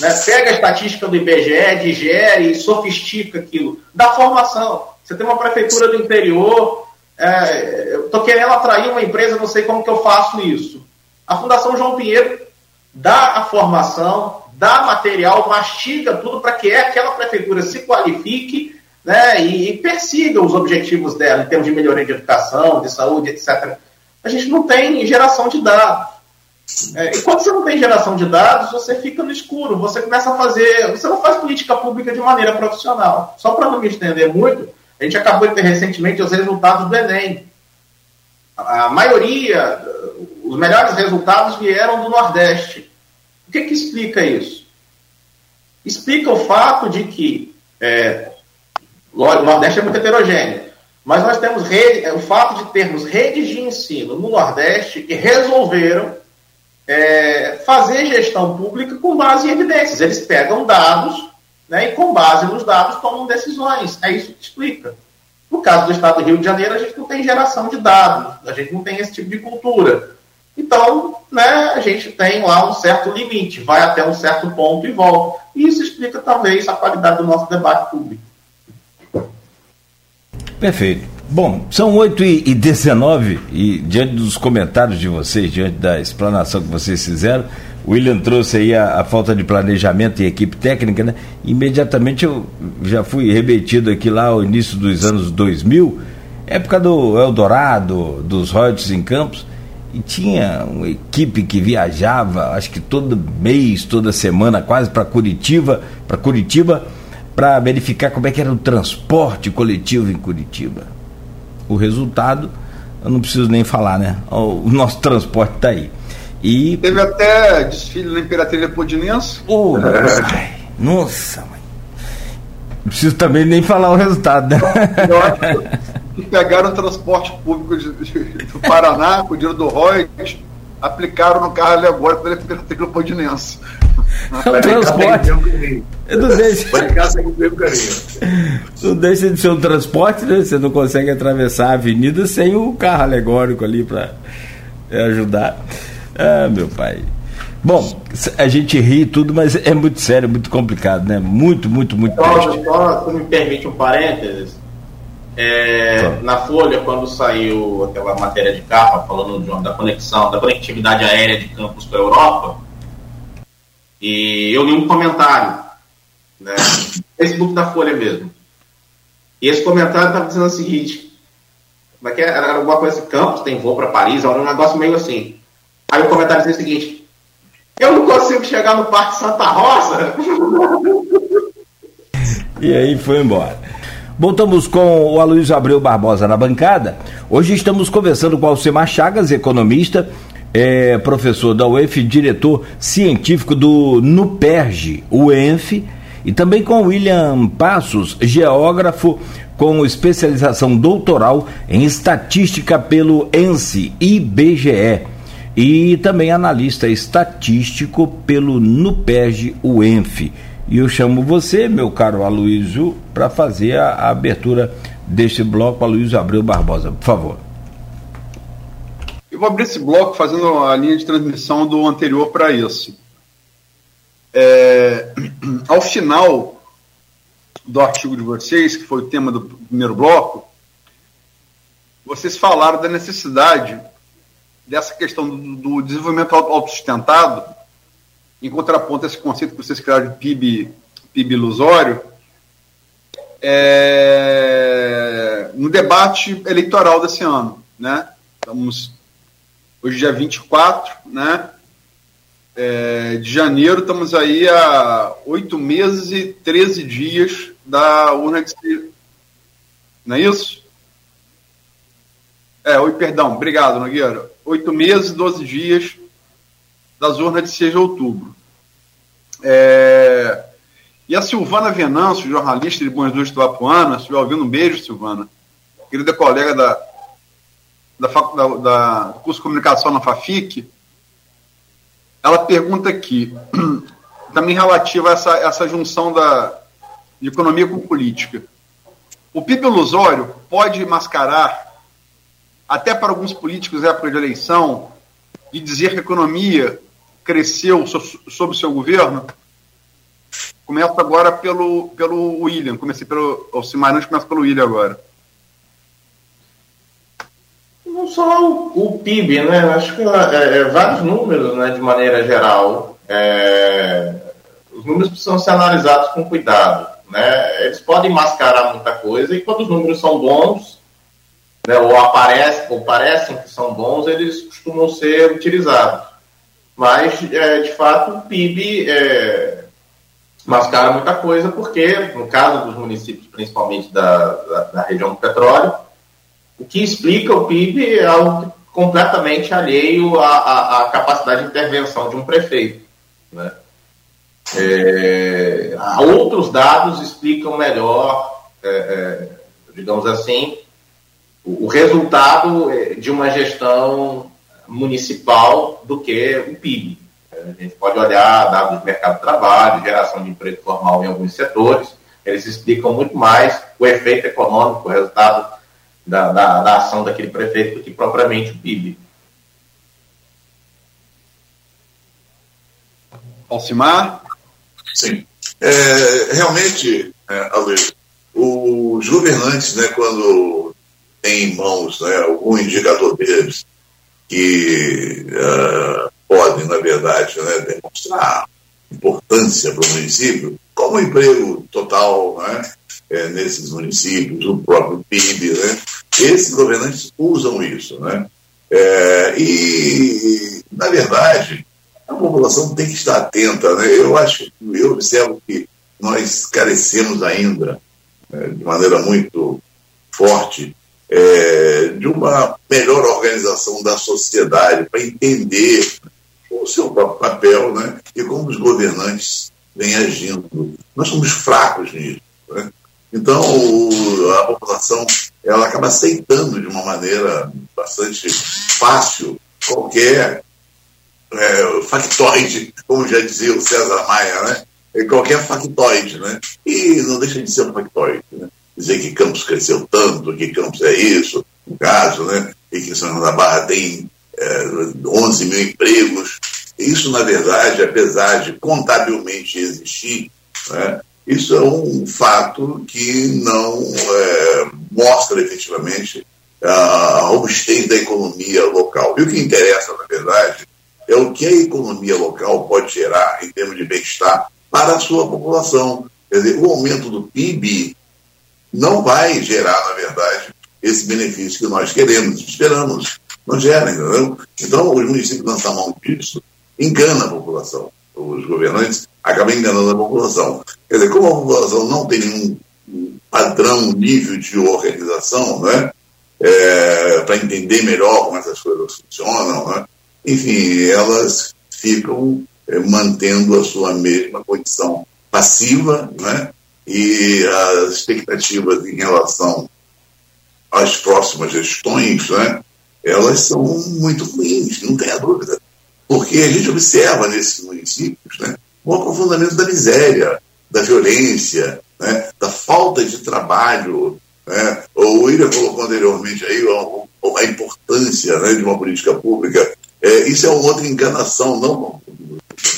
né? pega a estatística do IBGE, digere e sofistica aquilo, da formação. Você tem uma prefeitura do interior, é, eu estou querendo atrair uma empresa, não sei como que eu faço isso. A Fundação João Pinheiro dá a formação, dá material, mastiga tudo para que aquela prefeitura se qualifique né, e, e persiga os objetivos dela em termos de melhoria de educação, de saúde, etc. A gente não tem geração de dados. É, e quando você não tem geração de dados, você fica no escuro, você começa a fazer. Você não faz política pública de maneira profissional. Só para não me estender muito, a gente acabou de ter recentemente os resultados do Enem. A maioria, os melhores resultados vieram do Nordeste. O que, que explica isso? Explica o fato de que é, o Nordeste é muito heterogêneo. Mas nós temos rede, é, o fato de termos redes de ensino no Nordeste que resolveram é, fazer gestão pública com base em evidências. Eles pegam dados né, e, com base nos dados, tomam decisões. É isso que explica. No caso do Estado do Rio de Janeiro, a gente não tem geração de dados, a gente não tem esse tipo de cultura. Então, né, a gente tem lá um certo limite, vai até um certo ponto e volta. E isso explica, talvez, a qualidade do nosso debate público. Perfeito. Bom, são 8 e 19 e diante dos comentários de vocês, diante da explanação que vocês fizeram, o William trouxe aí a, a, falta de planejamento e equipe técnica, né? Imediatamente eu já fui remetido aqui lá ao início dos anos 2000, época do Eldorado, dos royalties em Campos, e tinha uma equipe que viajava, acho que todo mês, toda semana, quase para Curitiba, para Curitiba, para verificar como é que era o transporte coletivo em Curitiba. O resultado, eu não preciso nem falar, né? O nosso transporte está aí. E... Teve até desfile na Imperatriz Leopoldinense. Oh, ai, nossa, mãe. Não preciso também nem falar o resultado, né? pegaram o transporte público de, de, do Paraná, com o dinheiro do Reuters, aplicaram no carro alegórico da Leopoldinense. O transporte. Não deixa. não deixa de ser um transporte, né? Você não consegue atravessar a avenida sem o carro alegórico ali para ajudar. Ah, meu pai. Bom, a gente ri tudo, mas é muito sério, muito complicado, né? Muito, muito, muito Só, só se me permite um parênteses. É, na Folha, quando saiu aquela matéria de capa falando da conexão, da conectividade aérea de campos com a Europa, e eu li um comentário, né, Facebook da Folha mesmo. E esse comentário estava dizendo o seguinte: como é que é? era alguma coisa assim, Campos, tem voo para Paris, era um negócio meio assim. Aí o comentário dizia o seguinte: eu não consigo chegar no Parque Santa Rosa. (laughs) e aí foi embora. Voltamos com o Aloysio Abreu Barbosa na bancada. Hoje estamos conversando com o Alcemar Chagas, economista, é professor da UENF, diretor científico do NUPERJ, UENF, e também com William Passos, geógrafo com especialização doutoral em estatística pelo ENSE IBGE e também analista estatístico pelo NUPERJ UENF. E eu chamo você, meu caro Aloysio, para fazer a, a, abertura deste bloco, Aloysio Abreu Barbosa, por favor. Eu vou abrir esse bloco fazendo a linha de transmissão do anterior para isso. É, (clears throat) ao final do artigo de vocês, que foi o tema do primeiro bloco, vocês falaram da necessidade dessa questão do, do desenvolvimento autossustentado em contraponto a esse conceito que vocês criaram de PIB, PIB ilusório, é, no debate eleitoral desse ano. Né? Estamos hoje dia 24 né? É, de janeiro, estamos aí há oito meses e 13 dias da urna de Não é isso? É, oi, perdão, obrigado, Nogueira. Oito meses e 12 dias das urnas de 6 de outubro. É... E a Silvana Venâncio, jornalista de Bons do Apuana, se estiver ouvindo, um beijo, Silvana, querida colega da, da, da, da do curso de comunicação na FAFIC, ela pergunta aqui, (clears throat) também relativa a essa, essa junção da, de economia com política. O PIB ilusório pode mascarar, até para alguns políticos, época de eleição, de dizer que a economia cresceu sob o seu governo? Começo agora pelo, pelo William. Comecei pelo Alcimar, mas começo pelo William agora. Não só o, o PIB, né? Acho que é, é, vários números, né, de maneira geral. É, os números precisam ser analisados com cuidado. Né? Eles podem mascarar muita coisa e quando os números são bons, né, ou aparecem, ou parecem que são bons, eles costumam ser utilizados. Mas, é, de fato, o PIB é, mascara muita coisa, porque, no caso dos municípios, principalmente da, da, da, região do petróleo, o que explica o PIB é algo completamente alheio à, à, à capacidade de intervenção de um prefeito. Né? É, outros dados explicam melhor, é, é, digamos assim, o, o resultado é, de uma gestão municipal do que o PIB. A gente pode olhar dados do mercado de trabalho, geração de emprego formal em alguns setores, eles explicam muito mais o efeito econômico, o resultado da, da, da ação daquele prefeito do que propriamente o PIB. Alcimar? Sim. É, realmente, é, os governantes, né, quando têm em mãos né, algum indicador deles que uh, podem, na verdade, né, demonstrar importância para o município, como emprego total né, é, nesses municípios, o próprio PIB, né, esses governantes usam isso. Né, é, e, na verdade, a população tem que estar atenta. Né, eu acho, eu observo que nós carecemos ainda, né, de maneira muito forte, é, de uma melhor organização da sociedade para entender o seu papel né, e como os governantes vêm agindo. Nós somos fracos nisso. Né? Então, o, a população ela acaba aceitando de uma maneira bastante fácil qualquer é, factoide, como já dizia o César Maia, né? qualquer factoide, né? E não deixa de ser um factoide, né? Dizer que Campos cresceu tanto, que Campos é isso, no caso, né? e que São João da Barra tem é, 11 mil empregos. Isso, na verdade, apesar de contabilmente existir, né? isso é um fato que não é, mostra efetivamente a robustez da economia local. E o que interessa, na verdade, é o que a economia local pode gerar em termos de bem-estar para a sua população. Quer dizer, o aumento do PIB não vai gerar, na verdade, esse benefício que nós queremos, esperamos. Não gera, entendeu? Então, os municípios lançam mão disso, engana a população. Os governantes acabam enganando a população. Quer dizer, como a população não tem nenhum padrão, nível de organização, né? É, para entender melhor como essas coisas funcionam, né? enfim, elas ficam é, mantendo a sua mesma condição passiva, né? E as expectativas em relação às próximas gestões, né? elas são muito ruins, não tenha dúvida. Porque a gente observa nesses municípios né, o aprofundamento da miséria, da violência, né, da falta de trabalho. Né? O William colocou anteriormente aí a, a importância né, de uma política pública. É, isso é outra enganação, não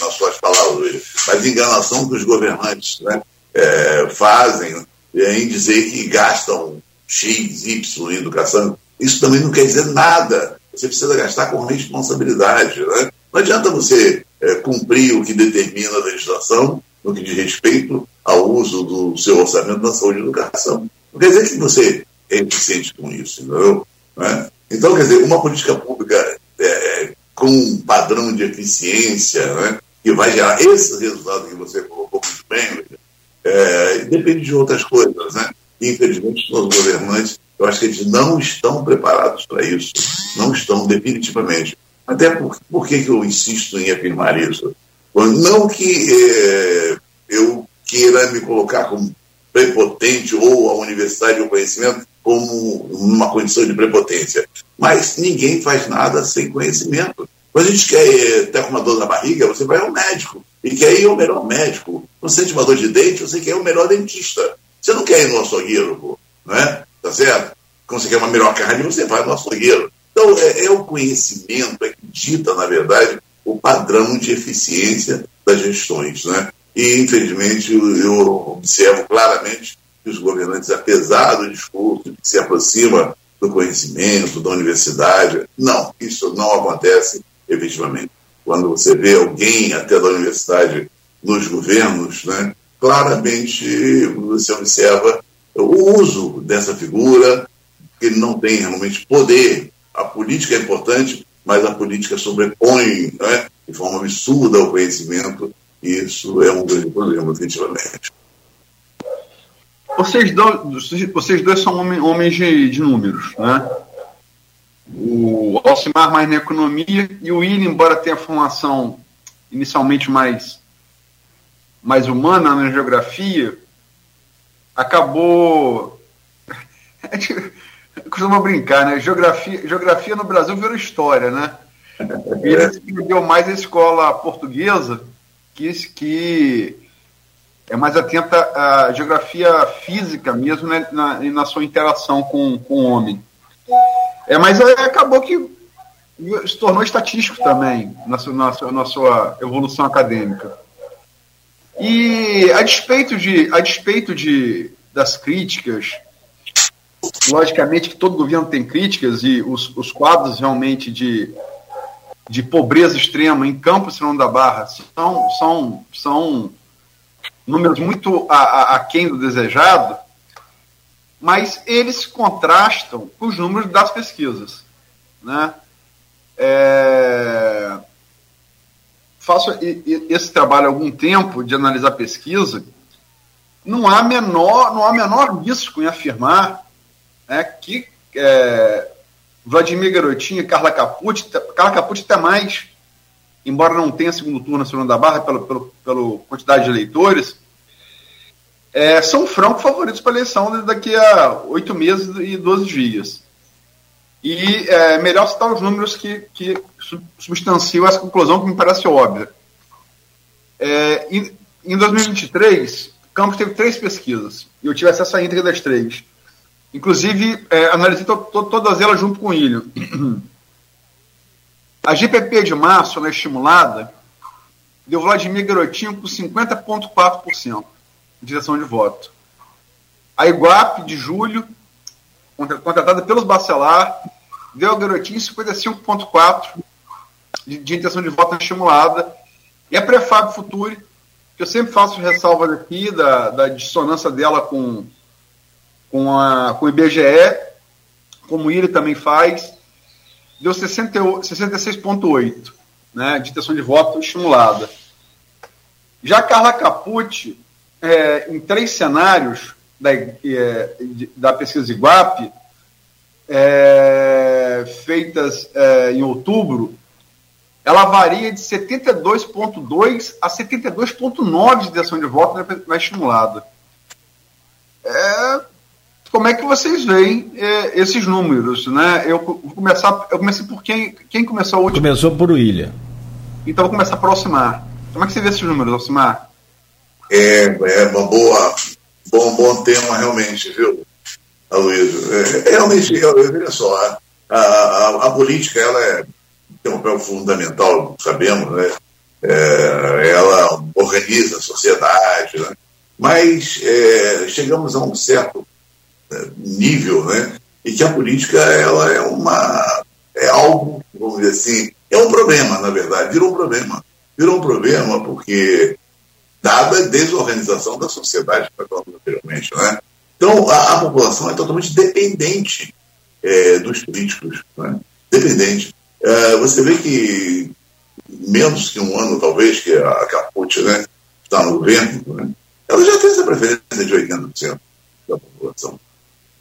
nas suas palavras, mas enganação que os governantes né, é, fazem é, em dizer que gastam X, Y em educação. Isso também não quer dizer nada. Você precisa gastar com responsabilidade. Né? Não adianta você é, cumprir o que determina a legislação no que diz respeito ao uso do seu orçamento na saúde e educação. Não quer dizer que você é eficiente com isso, entendeu? Né? Então, quer dizer, uma política pública é, com um padrão de eficiência né, que vai gerar esse resultado que você colocou muito bem, é, depende de outras coisas. Né? Infelizmente, os governantes, eu acho que eles não estão preparados para isso. Não estão, definitivamente. Até por, por que, que eu insisto em afirmar isso? Não que é, eu queira me colocar como prepotente ou a universidade ou conhecimento como uma condição de prepotência, mas ninguém faz nada sem conhecimento. Quando a gente quer estar com uma dor na barriga, você vai ao médico e quer ir ao melhor médico. Você sente uma dor de dente, você quer ir ao melhor dentista. Você não quer ir no açougueiro, não é? Tá certo? Quando você quer uma melhor carne, você vai no açougueiro. Então, é, é o conhecimento é que dita, na verdade, o padrão de eficiência das gestões. Né? E, infelizmente, eu observo claramente que os governantes, apesar do discurso que se aproxima do conhecimento, da universidade, não, isso não acontece efetivamente. Quando você vê alguém até da universidade nos governos, né, claramente você observa o uso dessa figura, que não tem realmente poder a política é importante, mas a política sobrepõe né, de forma absurda o conhecimento, e isso é um grande problema, definitivamente. Vocês dois, vocês dois são homens de, de números, né? O Alcimar mais na economia e o William, embora tenha formação inicialmente mais, mais humana na geografia, acabou (laughs) costuma brincar, né? Geografia, geografia no Brasil virou história, né? Ele escreveu mais a escola portuguesa, que, que é mais atenta à geografia física mesmo, né? na, na sua interação com, com o homem. É, mas acabou que se tornou estatístico também na sua, na sua, na sua evolução acadêmica. E a despeito de, a despeito de das críticas Logicamente que todo governo tem críticas e os, os quadros realmente de, de pobreza extrema em Campos Serão da Barra são, são, são números muito aquém do desejado, mas eles contrastam com os números das pesquisas. Né? É... Faço esse trabalho há algum tempo de analisar pesquisa. Não há menor, não há menor risco em afirmar né, que é, Vladimir Garotinho e Carla Capucci, Carla Capucci até mais, embora não tenha segundo turno na segunda barra pela, pela, pela quantidade de eleitores, é, são franco favoritos para a eleição daqui a oito meses e doze dias. E é melhor citar os números que, que substanciam essa conclusão que me parece óbvia. É, em, em 2023, Campos teve três pesquisas, e eu tive acesso à íntegra das três. Inclusive, é, analisei to, to, todas elas junto com o Ilho. (clears throat) A GPP de março, na estimulada, deu Vladimir Garotinho com 50,4% de direção de voto. A Iguape, de julho, contratada pelos Bacelar, deu ao Garotinho 55,4% de, de intenção de voto estimulada. E a Prefab Futuri, que eu sempre faço ressalvas aqui da, da dissonância dela com com, a, com o IBGE, como ele também faz, deu 66,8% né, de intenção de voto estimulada. Já Carla Capucci, é, em três cenários da, é, da pesquisa Iguape, é, feitas é, em outubro, ela varia de 72,2 a 72,9 de intenção de voto na estimulada. É, como é que vocês veem é, esses números? Né? Eu vou começar. Eu comecei por quem, quem começou hoje? Começou por William. Então vou começar por Alcimar. Como é que você vê esses números, Alcimar? É, é uma boa, bom, bom tema realmente, viu, Aloysio? É, realmente, veja só, a, a, a, política ela é, tem um papel fundamental, sabemos, né? É, ela organiza a sociedade, né? mas é, chegamos a um certo é, nível, né? E que a política ela é uma é algo, vamos dizer assim, é um problema, na verdade, virou um problema. Virou um problema porque dada a desorganização da sociedade que falamos anteriormente, né? Então a, a, população é totalmente dependente é, dos políticos, né? dependente. É, você vê que menos que um ano, talvez, que a, Putin né, está no governo, né? ela já tem essa preferência de 80% da população.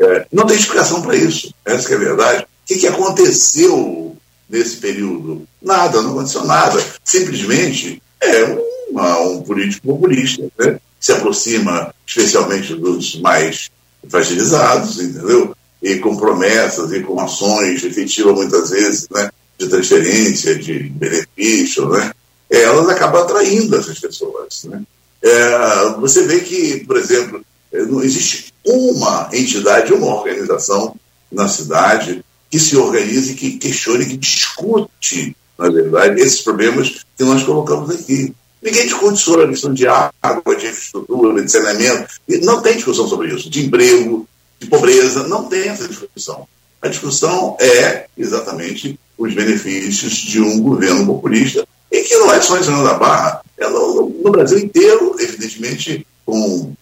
É, não tem explicação para isso, essa é a verdade. O que, que aconteceu nesse período? Nada, não aconteceu nada. Simplesmente é uma, um político populista, né? se aproxima especialmente dos mais fragilizados, entendeu? E com promessas e com ações efetivas, muitas vezes, né? de transferência, de benefício, né? elas acabam atraindo essas pessoas. Né? É, você vê que, por exemplo, não existe uma entidade, uma organização na cidade que se organize, que questione, que discute, na verdade, esses problemas que nós colocamos aqui. Ninguém discute sobre a questão de água, de infraestrutura, de saneamento. Não tem discussão sobre isso. De emprego, de pobreza, não tem essa discussão. A discussão é exatamente os benefícios de um governo populista e que não é só em São da Barra, é no, no, Brasil inteiro, evidentemente, com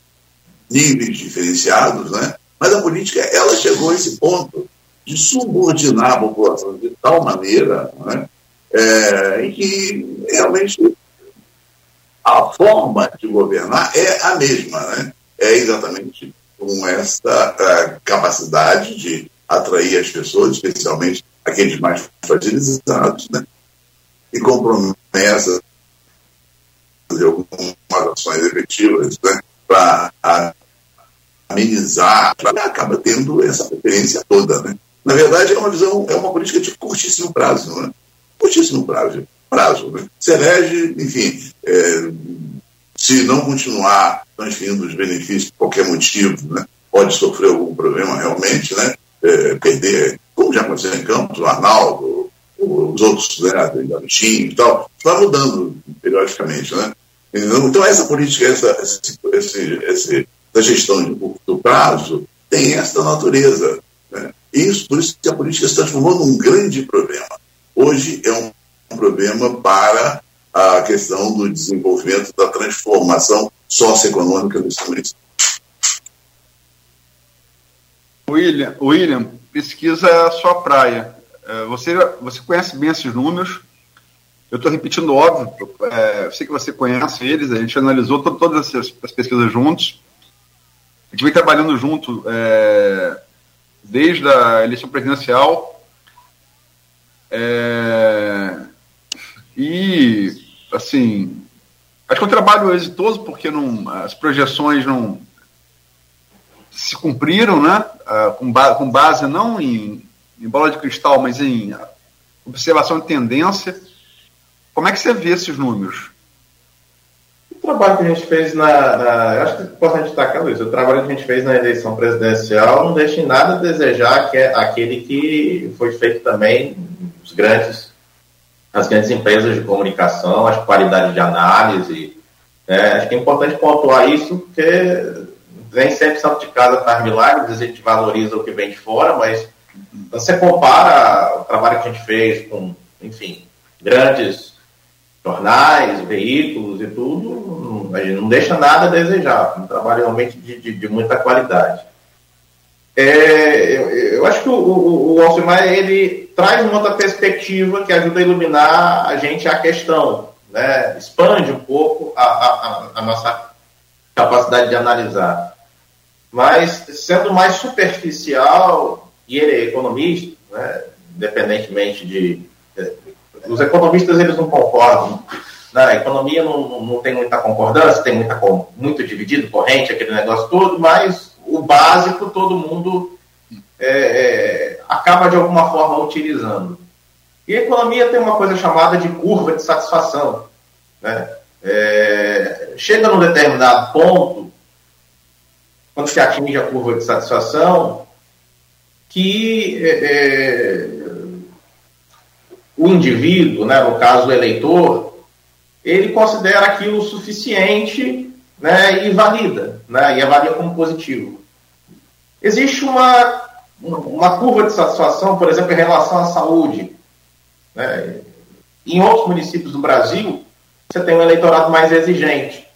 níveis diferenciados, né? mas a política ela chegou a esse ponto de subordinar a população de tal maneira né? é, em que realmente a forma de governar é a mesma, né? é exatamente com essa capacidade de atrair as pessoas, especialmente aqueles mais fragilizados, né? e com promessas de algumas ações efetivas né? para amenizar, acaba tendo essa preferência toda. Né? Na verdade, é uma visão, é uma política de curtíssimo prazo, né? curtíssimo prazo, prazo né? se elege, enfim, é, se não continuar transferindo os benefícios por qualquer motivo, né? pode sofrer algum problema realmente, né? É, perder, como já aconteceu em Campos, o Arnaldo, os outros, né, da e tal, vai mudando periodicamente, né? Então, essa política, essa, esse, esse, essa gestão de curto prazo tem essa natureza. Né? Isso, por isso que a política se transformou num grande problema. Hoje é um problema para a questão do desenvolvimento, da transformação socioeconômica desse município. William, William, pesquisa é a sua praia. É, você, você conhece bem esses números. Eu estou repetindo óbvio, é, eu sei que você conhece eles, a gente analisou to, todas essas, as pesquisas juntos. A gente vem trabalhando junto é, desde a eleição presidencial. É, e, assim, acho que é um trabalho exitoso porque não, as projeções não se cumpriram, né? Uh, com, ba com, base não em, em, bola de cristal, mas em observação de tendência. Como é que você vê esses números? O trabalho que a gente fez na. na acho que é importante destacar isso. O trabalho que a gente fez na eleição presidencial não deixa em nada a desejar que é aquele que foi feito também nos grandes, nas grandes empresas de comunicação, a qualidade de análise. Né? Acho que é importante pontuar isso, porque vem sempre santo de casa faz milagres, a gente valoriza o que vem de fora, mas você compara o trabalho que a gente fez com, enfim, grandes jornais, veículos e tudo, a gente não deixa nada a desejar. Um trabalho realmente de, de, de muita qualidade. É, eu, eu, acho que o, o, o Alcimar, ele traz uma outra perspectiva que ajuda a iluminar a gente a questão, né? expande um pouco a, a, a nossa capacidade de analisar. Mas, sendo mais superficial, e ele é economista, né? independentemente de os economistas eles não concordam. Na né? economia não, não tem muita concordância, tem muita, muito dividido, corrente, aquele negócio todo, mas o básico todo mundo é, é, acaba de alguma forma utilizando. E a economia tem uma coisa chamada de curva de satisfação. Né? É, chega num determinado ponto, quando se atinge a curva de satisfação, que é, é, o indivíduo, né, no caso o eleitor, ele considera aquilo suficiente né, e valida, né, e avalia como positivo. Existe uma, uma curva de satisfação, por exemplo, em relação à saúde. Né? Em outros municípios do Brasil, você tem um eleitorado mais exigente.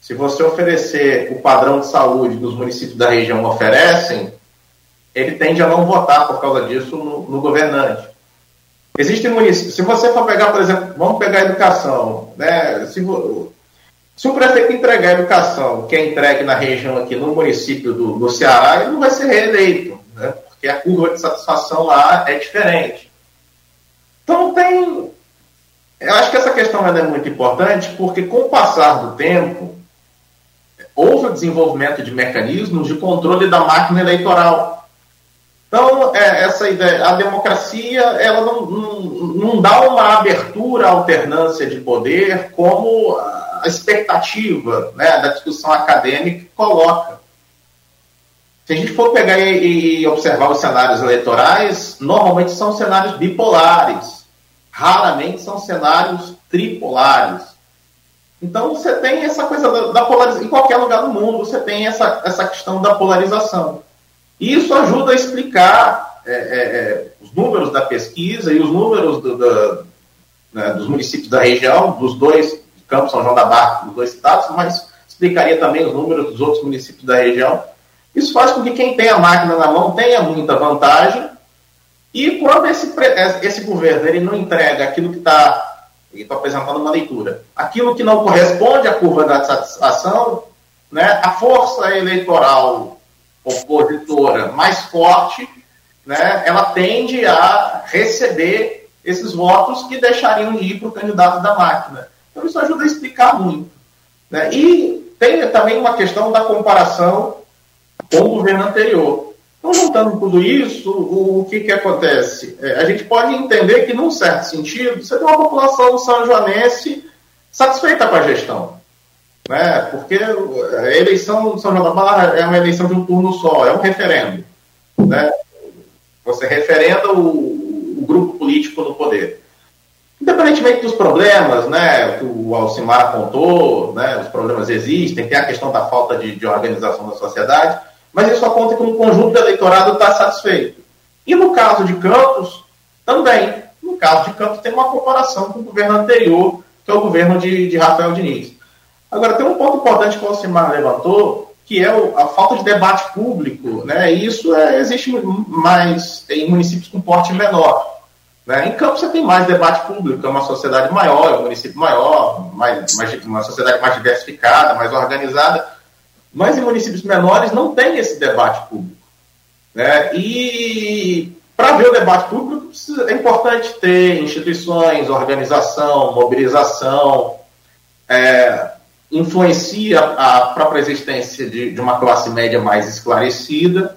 Se você oferecer o padrão de saúde que os municípios da região oferecem, ele tende a não votar por causa disso no, no governante. Existem municípios, se você for pegar, por exemplo, vamos pegar a educação, né? Se, se o prefeito entregar a educação que é entregue na região aqui, no município do, do Ceará, ele não vai ser reeleito, né? porque a curva de satisfação lá é diferente. Então tem. Eu acho que essa questão é muito importante, porque com o passar do tempo, houve o desenvolvimento de mecanismos de controle da máquina eleitoral. Então, é, essa ideia, a democracia, ela não, não, não, dá uma abertura à alternância de poder como a expectativa né, da discussão acadêmica coloca. Se a gente for pegar e, observar os cenários eleitorais, normalmente são cenários bipolares, raramente são cenários tripolares. Então você tem essa coisa da, da polarização, em qualquer lugar do mundo você tem essa, essa questão da polarização. E isso ajuda a explicar é, é, é, os números da pesquisa e os números do, do, né, dos municípios da região, dos dois, Campos São João da Barra, dos dois estados, mas explicaria também os números dos outros municípios da região. Isso faz com que quem tem a máquina na mão tenha muita vantagem. E quando esse, esse governo ele não entrega aquilo que está estou apresentando uma leitura. Aquilo que não corresponde à curva da satisfação, né, a força eleitoral opositora mais forte, né, ela tende a receber esses votos que deixariam de ir para o candidato da máquina. Então isso ajuda a explicar muito. Né? E tem também uma questão da comparação com o governo anterior. Então, juntando tudo isso, o, o que, que acontece? É, a gente pode entender que, num certo sentido, você tem uma população são-joanense satisfeita com a gestão né? porque a eleição de São João da Barra é uma eleição de um turno só, é um referendo. Né? Você referenda o, o grupo político no poder. Independentemente dos problemas né, que o Alcimar apontou, né, os problemas existem, tem a questão da falta de, de organização da sociedade, mas isso aponta que um conjunto do eleitorado está satisfeito. E no caso de Campos, também. No caso de Campos, tem uma comparação com o governo anterior, que é o governo de, de Rafael Diniz. Agora, tem um ponto importante que o Alcimar levantou, que é a falta de debate público, né? Isso é, existe mais em municípios com porte menor. Né? Em Campos você tem mais debate público, é uma sociedade maior, é um município maior, mais, mais, uma sociedade mais diversificada, mais organizada. Mas em municípios menores não tem esse debate público. Né? E para ver o debate público é importante ter instituições, organização, mobilização, é, influencia a própria existência de, de uma classe média mais esclarecida.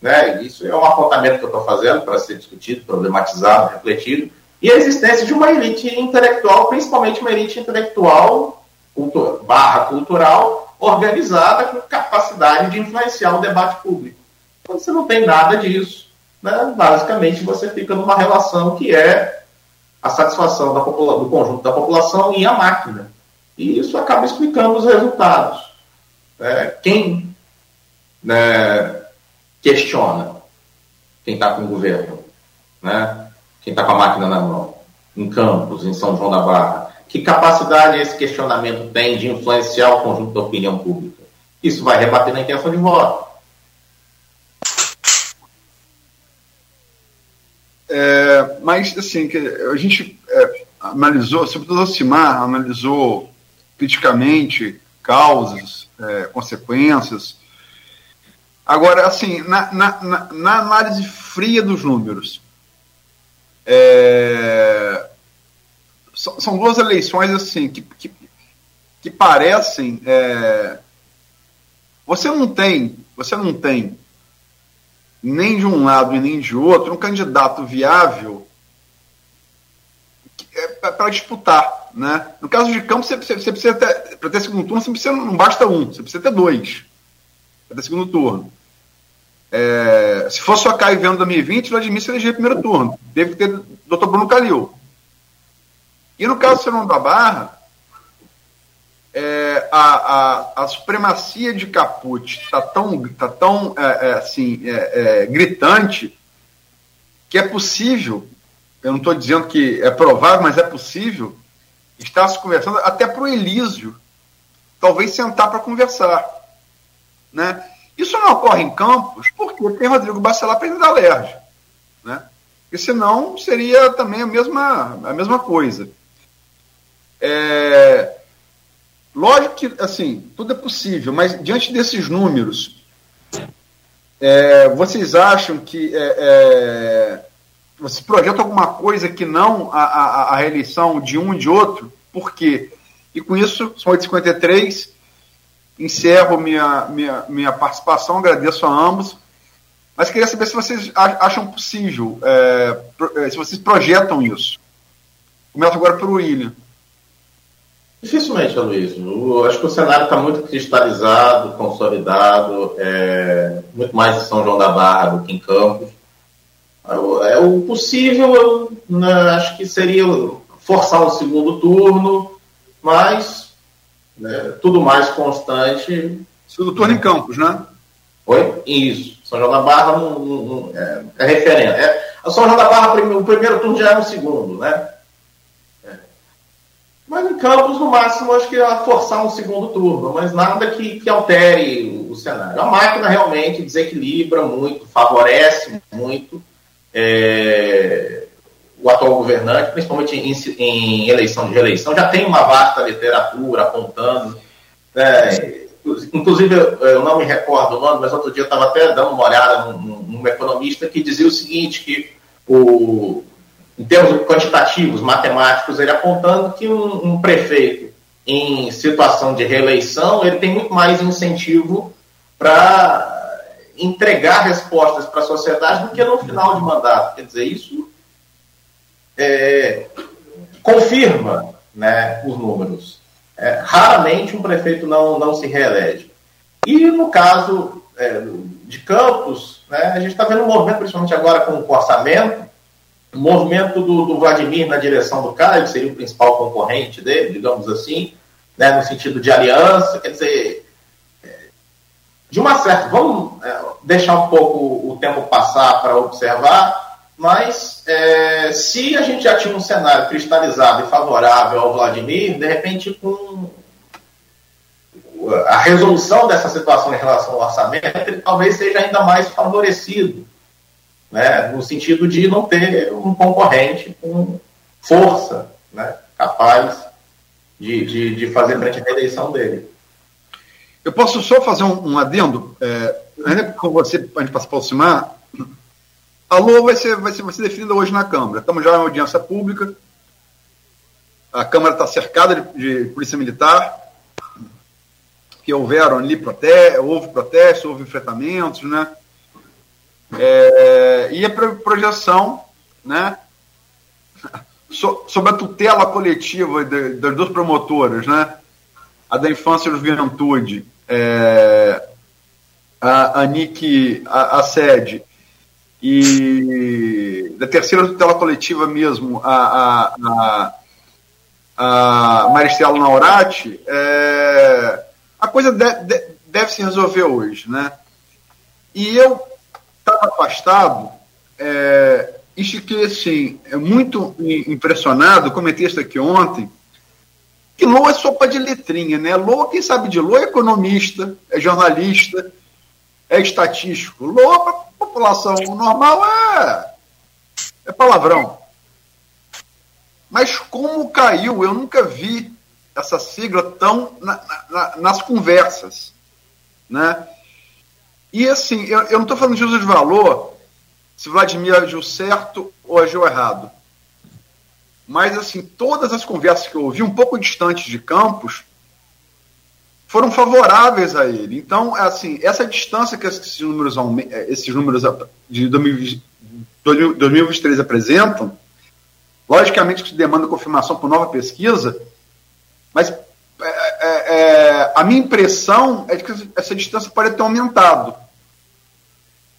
Né? Isso é um apontamento que eu estou fazendo para ser discutido, problematizado, refletido. E a existência de uma elite intelectual, principalmente uma elite intelectual cultura, barra cultural, organizada com capacidade de influenciar o debate público. Quando você não tem nada disso, né? basicamente você fica numa relação que é a satisfação da do conjunto da população e a máquina. E isso acaba explicando os resultados. É, quem né, questiona quem está com o governo, né, quem está com a máquina na mão, em Campos, em São João da Barra, que capacidade esse questionamento tem de influenciar o conjunto da opinião pública? Isso vai rebater na intenção de voto. É, mas, assim, a gente é, analisou, sobretudo o Cimar analisou criticamente causas, é, consequências. Agora, assim, na, na, na, na, análise fria dos números, é, são duas eleições assim que, que, que parecem. É, você não tem, você não tem nem de um lado e nem de outro um candidato viável é, para disputar. Né? No caso de Campos, você, você precisa ter, para ter segundo turno, você precisa, não basta um, você precisa ter dois para ter segundo turno. É, se fosse só cair vendo 2020, Vladimir se eleger primeiro turno. Deve ter Dr. Bruno Calil. E no caso do Serão da Barra, é, a, a, a, supremacia de Caput está tão, tá tão é, é assim, é, é, gritante que é possível, eu não estou dizendo que é provável, mas é possível, estar se conversando até para o Elísio, talvez sentar para conversar. Né? Isso não ocorre em Campos porque tem Rodrigo Bacelar presidente da LERJ. Né? Porque senão seria também a mesma, a mesma coisa. É, lógico que, assim, tudo é possível, mas diante desses números, é, vocês acham que é, você projeta alguma coisa que não a, a, a, reeleição de um e de outro? Por quê? E com isso, são 8h53, encerro minha, minha, minha participação, agradeço a ambos, mas queria saber se vocês acham possível, é, é, se vocês projetam isso. Começo agora pelo William. Dificilmente. Eu acho que o cenário está muito cristalizado, consolidado, é, muito mais em São João da Barra do que em Campos. É, o possível, eu né, acho que seria forçar o segundo turno, mas né, tudo mais constante. Segundo turno em Campos, né? Oi? Isso. São João da Barra não, não, é, é referência. É, São João da Barra, o primeiro turno já é um segundo, né? Mas em Campos, no máximo, acho que ia forçar um segundo turno, mas nada que, que altere o cenário. A máquina realmente desequilibra muito, favorece muito é, o atual governante, principalmente em, em, eleição de reeleição. Já tem uma vasta literatura apontando. É, inclusive, eu não me recordo o nome, mas outro dia eu estava até dando uma olhada num, num economista que dizia o seguinte, que o em termos quantitativos, matemáticos, ele apontando que um, um, prefeito em situação de reeleição, ele tem muito mais incentivo para entregar respostas para a sociedade do que no final de mandato. Quer dizer, isso é, confirma né, os números. É, raramente um prefeito não, não se reelege. E no caso é, de Campos, né, a gente está vendo um movimento, principalmente agora com o orçamento, o movimento do, do, Vladimir na direção do Caio, que seria o principal concorrente dele, digamos assim, né, no sentido de aliança, quer dizer, de uma certa. Vamos é, deixar um pouco o tempo passar para observar, mas é, se a gente já tinha um cenário cristalizado e favorável ao Vladimir, de repente, com a resolução dessa situação em relação ao orçamento, ele talvez seja ainda mais favorecido né, no sentido de não ter um concorrente com força né, capaz de, de, de fazer frente à reeleição dele. Eu posso só fazer um, um adendo? É, ainda com você, a gente passa para aproximar, a LOA vai ser, vai, ser, vai ser definida hoje na Câmara. Estamos já em audiência pública. A Câmara está cercada de, de, polícia militar, que houveram ali protestos, houve protestos, houve enfrentamentos, né? É, e a projeção né, so, sobre a tutela coletiva de, das duas promotoras, né, a da infância e juventude, é, a, a NIC, a, a sede, e da terceira tutela coletiva mesmo, a, a, a, a Maristela Naurati, é, a coisa de, de, deve se resolver hoje. Né? E eu estava afastado, é, e fiquei assim, muito impressionado, comentei isso aqui ontem, que Lô é sopa de letrinha, né? Lô, quem sabe de Lô é economista, é jornalista, é estatístico. Lô, para população normal, é, é palavrão. Mas como caiu, eu nunca vi essa sigla tão na, na, nas conversas, né? E assim, eu, eu não estou falando de uso de valor, se Vladimir agiu certo ou agiu errado. Mas assim, todas as conversas que eu ouvi, um pouco distantes de Campos, foram favoráveis a ele. Então, assim, essa distância que esses números, esses números de 2023 apresentam, logicamente que demanda confirmação por nova pesquisa, mas é, é, é, a minha impressão é que essa distância pode ter aumentado.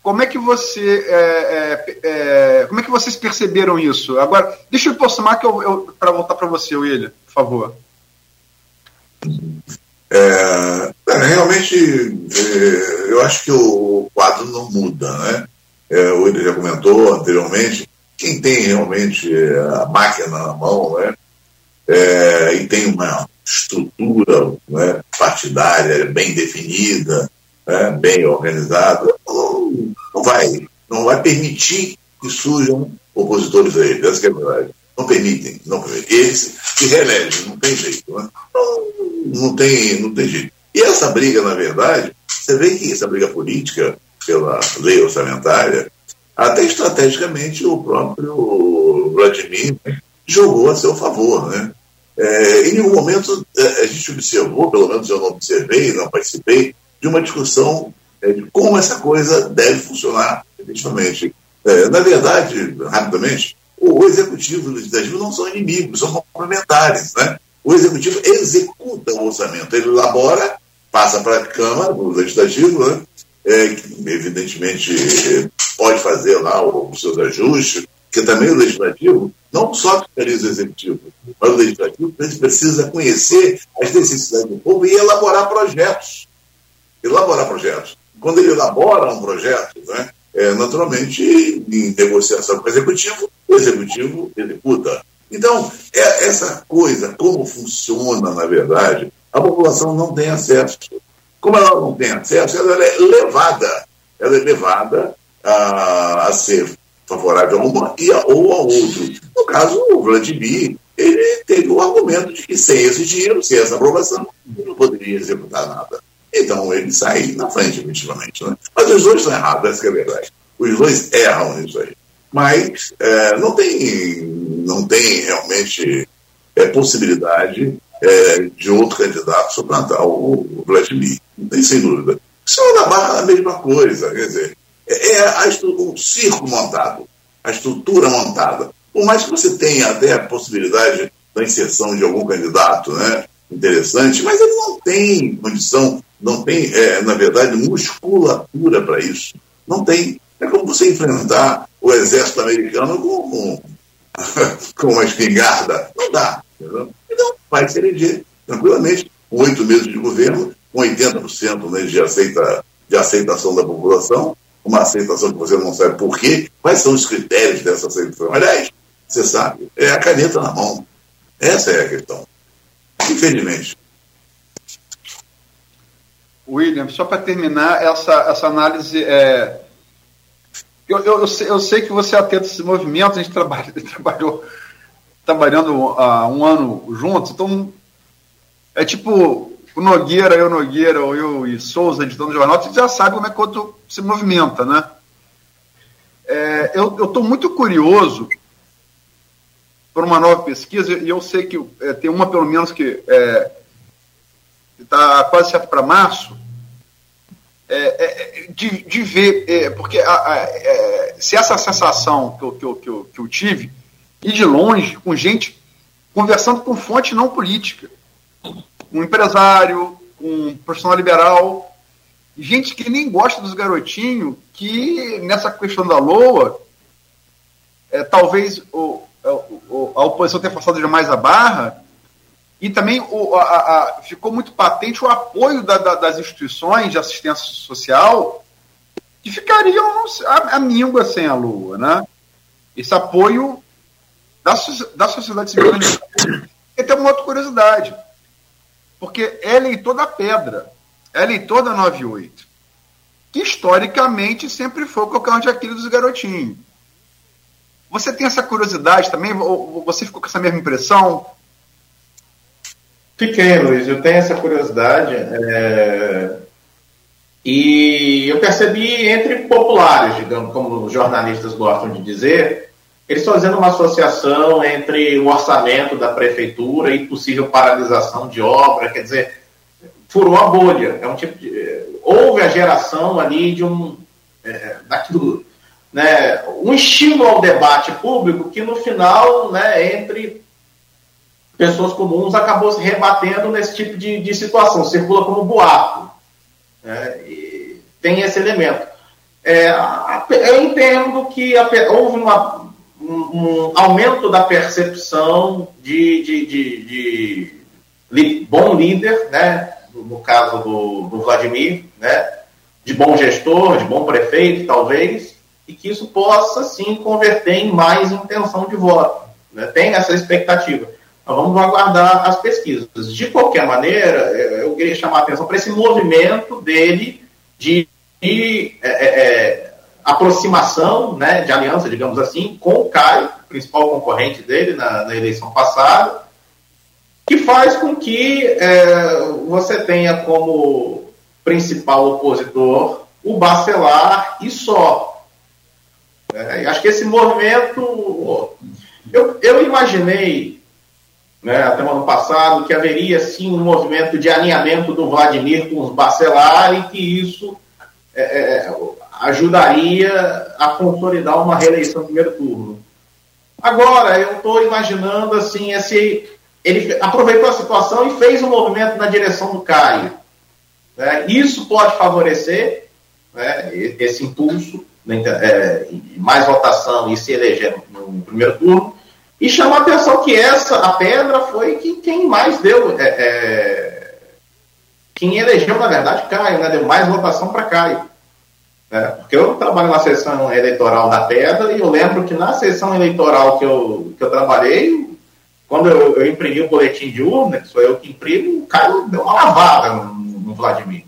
Como é que você, é, é, é, como é que vocês perceberam isso? Agora, deixa eu aproximar que eu, eu para voltar para você, William, por favor. É, realmente, é, eu acho que o quadro não muda, né? É, o William já comentou anteriormente, quem tem realmente a máquina na mão, né? e tem uma estrutura né, partidária bem definida, né, bem organizada, não, vai, não vai permitir que surjam opositores a ele. Essa é a verdade. Não permitem, não permitem. Eles se reelegem, não tem jeito. Né? Não, não, tem, não tem jeito. E essa briga, na verdade, você vê que essa briga política pela lei orçamentária, até estrategicamente o próprio Vladimir jogou a seu favor. Né? É, em nenhum momento é, a gente observou, pelo menos eu não observei, não participei, de uma discussão é, de como essa coisa deve funcionar efetivamente. É, na verdade, rapidamente, o executivo e o legislativo não são inimigos, são complementares. Né? O executivo executa o orçamento, ele elabora, passa para a Câmara, o legislativo, né? é, que evidentemente pode fazer lá os seus ajustes, que também o legislativo não só fiscaliza o executivo, mas o legislativo precisa conhecer as necessidades do povo e elaborar projetos elaborar projetos. Quando ele elabora um projeto, né, é, naturalmente, em negociação com o executivo, o executivo executa. Então, é essa coisa, como funciona, na verdade, a população não tem acesso. Como ela não tem acesso, ela é levada, ela é levada a, a ser favorável a uma e a, ou a outro. No caso, o Vladimir, ele teve o argumento de que sem esse dinheiro, sem essa aprovação, ele não poderia executar nada. Então ele sai na frente, efetivamente. Né? Mas os dois estão errados, essa é a verdade. Os dois erram nisso aí. Mas é, não, tem, não tem realmente é, possibilidade é, de outro candidato suplantar o Vladimir. Não tem sem dúvida. O senhor da Barra é a mesma coisa. Quer dizer, é, é o circo montado, a estrutura montada. Por mais que você tenha até a possibilidade da inserção de algum candidato né, interessante, mas ele não tem condição não tem, é, na verdade, musculatura para isso. Não tem. É como você enfrentar o exército americano com, com, (laughs) com uma espingarda. Não dá. Entendeu? Então, vai se eleger tranquilamente, com oito meses de governo, com 80% né, de, aceita, de aceitação da população, uma aceitação que você não sabe por quê, quais são os critérios dessa aceitação. Aliás, você sabe, é a caneta na mão. Essa é a questão. Infelizmente. William, só para terminar essa, essa análise. É... Eu, eu, eu, sei, eu, sei, que você é atento a esses movimentos, a gente trabalha, (laughs) trabalhou trabalhando há um ano juntos, então é tipo o Nogueira, eu Nogueira, ou eu e Souza, editando jornal, você já sabe como é que o outro se movimenta, né? É, eu estou muito curioso por uma nova pesquisa, e eu sei que é, tem uma pelo menos que é, está quase certo para março, é, é, de, de, ver, é, porque a, a, é, se essa sensação que eu, que, eu, que, eu, que eu tive, e de longe, com gente conversando com fonte não política, um empresário, um profissional liberal, gente que nem gosta dos garotinhos, que nessa questão da LOA, é, talvez o, a oposição tenha forçado demais a barra, e também o, a, a, ficou muito patente o apoio da, da, das instituições de assistência social que ficariam a, a míngua sem a Lua. Né? Esse apoio da, da sociedade civil. e tem uma outra curiosidade, porque é eleitor da Pedra, é eleitor da 98, que historicamente sempre foi o calcanhar de Aquiles dos garotinhos. Você tem essa curiosidade também? Ou você ficou com essa mesma impressão? Fiquei, Luiz. Eu tenho essa curiosidade. É... E eu percebi entre populares, digamos, como os jornalistas gostam de dizer, eles fazendo uma associação entre o orçamento da prefeitura e possível paralisação de obra, quer dizer, furou a bolha. É um tipo de, eh, houve a geração ali de um é, daquilo, né, um estímulo ao debate público que no final, né, entre pessoas comuns, acabou se rebatendo nesse tipo de, de situação, circula como boato. Né, tem esse elemento. É, eu entendo que houve uma, um, um, aumento da percepção de, de, de, de bom líder, né, no caso do, do Vladimir, né, de bom gestor, de bom prefeito, talvez, e que isso possa sim converter em mais intenção de voto. Né? Tem essa expectativa. Nós vamos aguardar as pesquisas. De qualquer maneira, eu queria chamar a atenção para esse movimento dele de, de é, é, é, aproximação, né, de aliança, digamos assim, com o Caio, principal concorrente dele na, na eleição passada, que faz com que é, você tenha como principal opositor o Bacelar e só. É, acho que esse movimento. Eu, eu imaginei né, até o ano passado, que haveria sim um movimento de alinhamento do Vladimir com os Bacelar e que isso é, é, ajudaria a consolidar uma reeleição no primeiro turno. Agora, eu estou imaginando assim, esse, ele aproveitou a situação e fez um movimento na direção do Caio. Né? Isso pode favorecer né, esse impulso, é, mais votação e se eleger no primeiro turno, e chamou a atenção que essa, a pedra, foi que quem mais deu. É, é, quem elegeu, na verdade, Caio, né? Deu mais votação para Caio. É, porque eu trabalho na sessão eleitoral da Pedra e eu lembro que na sessão eleitoral que eu, que eu trabalhei, quando eu, eu imprimi o boletim de urna, que sou eu que imprimo, o Caio deu uma lavada no, no Vladimir.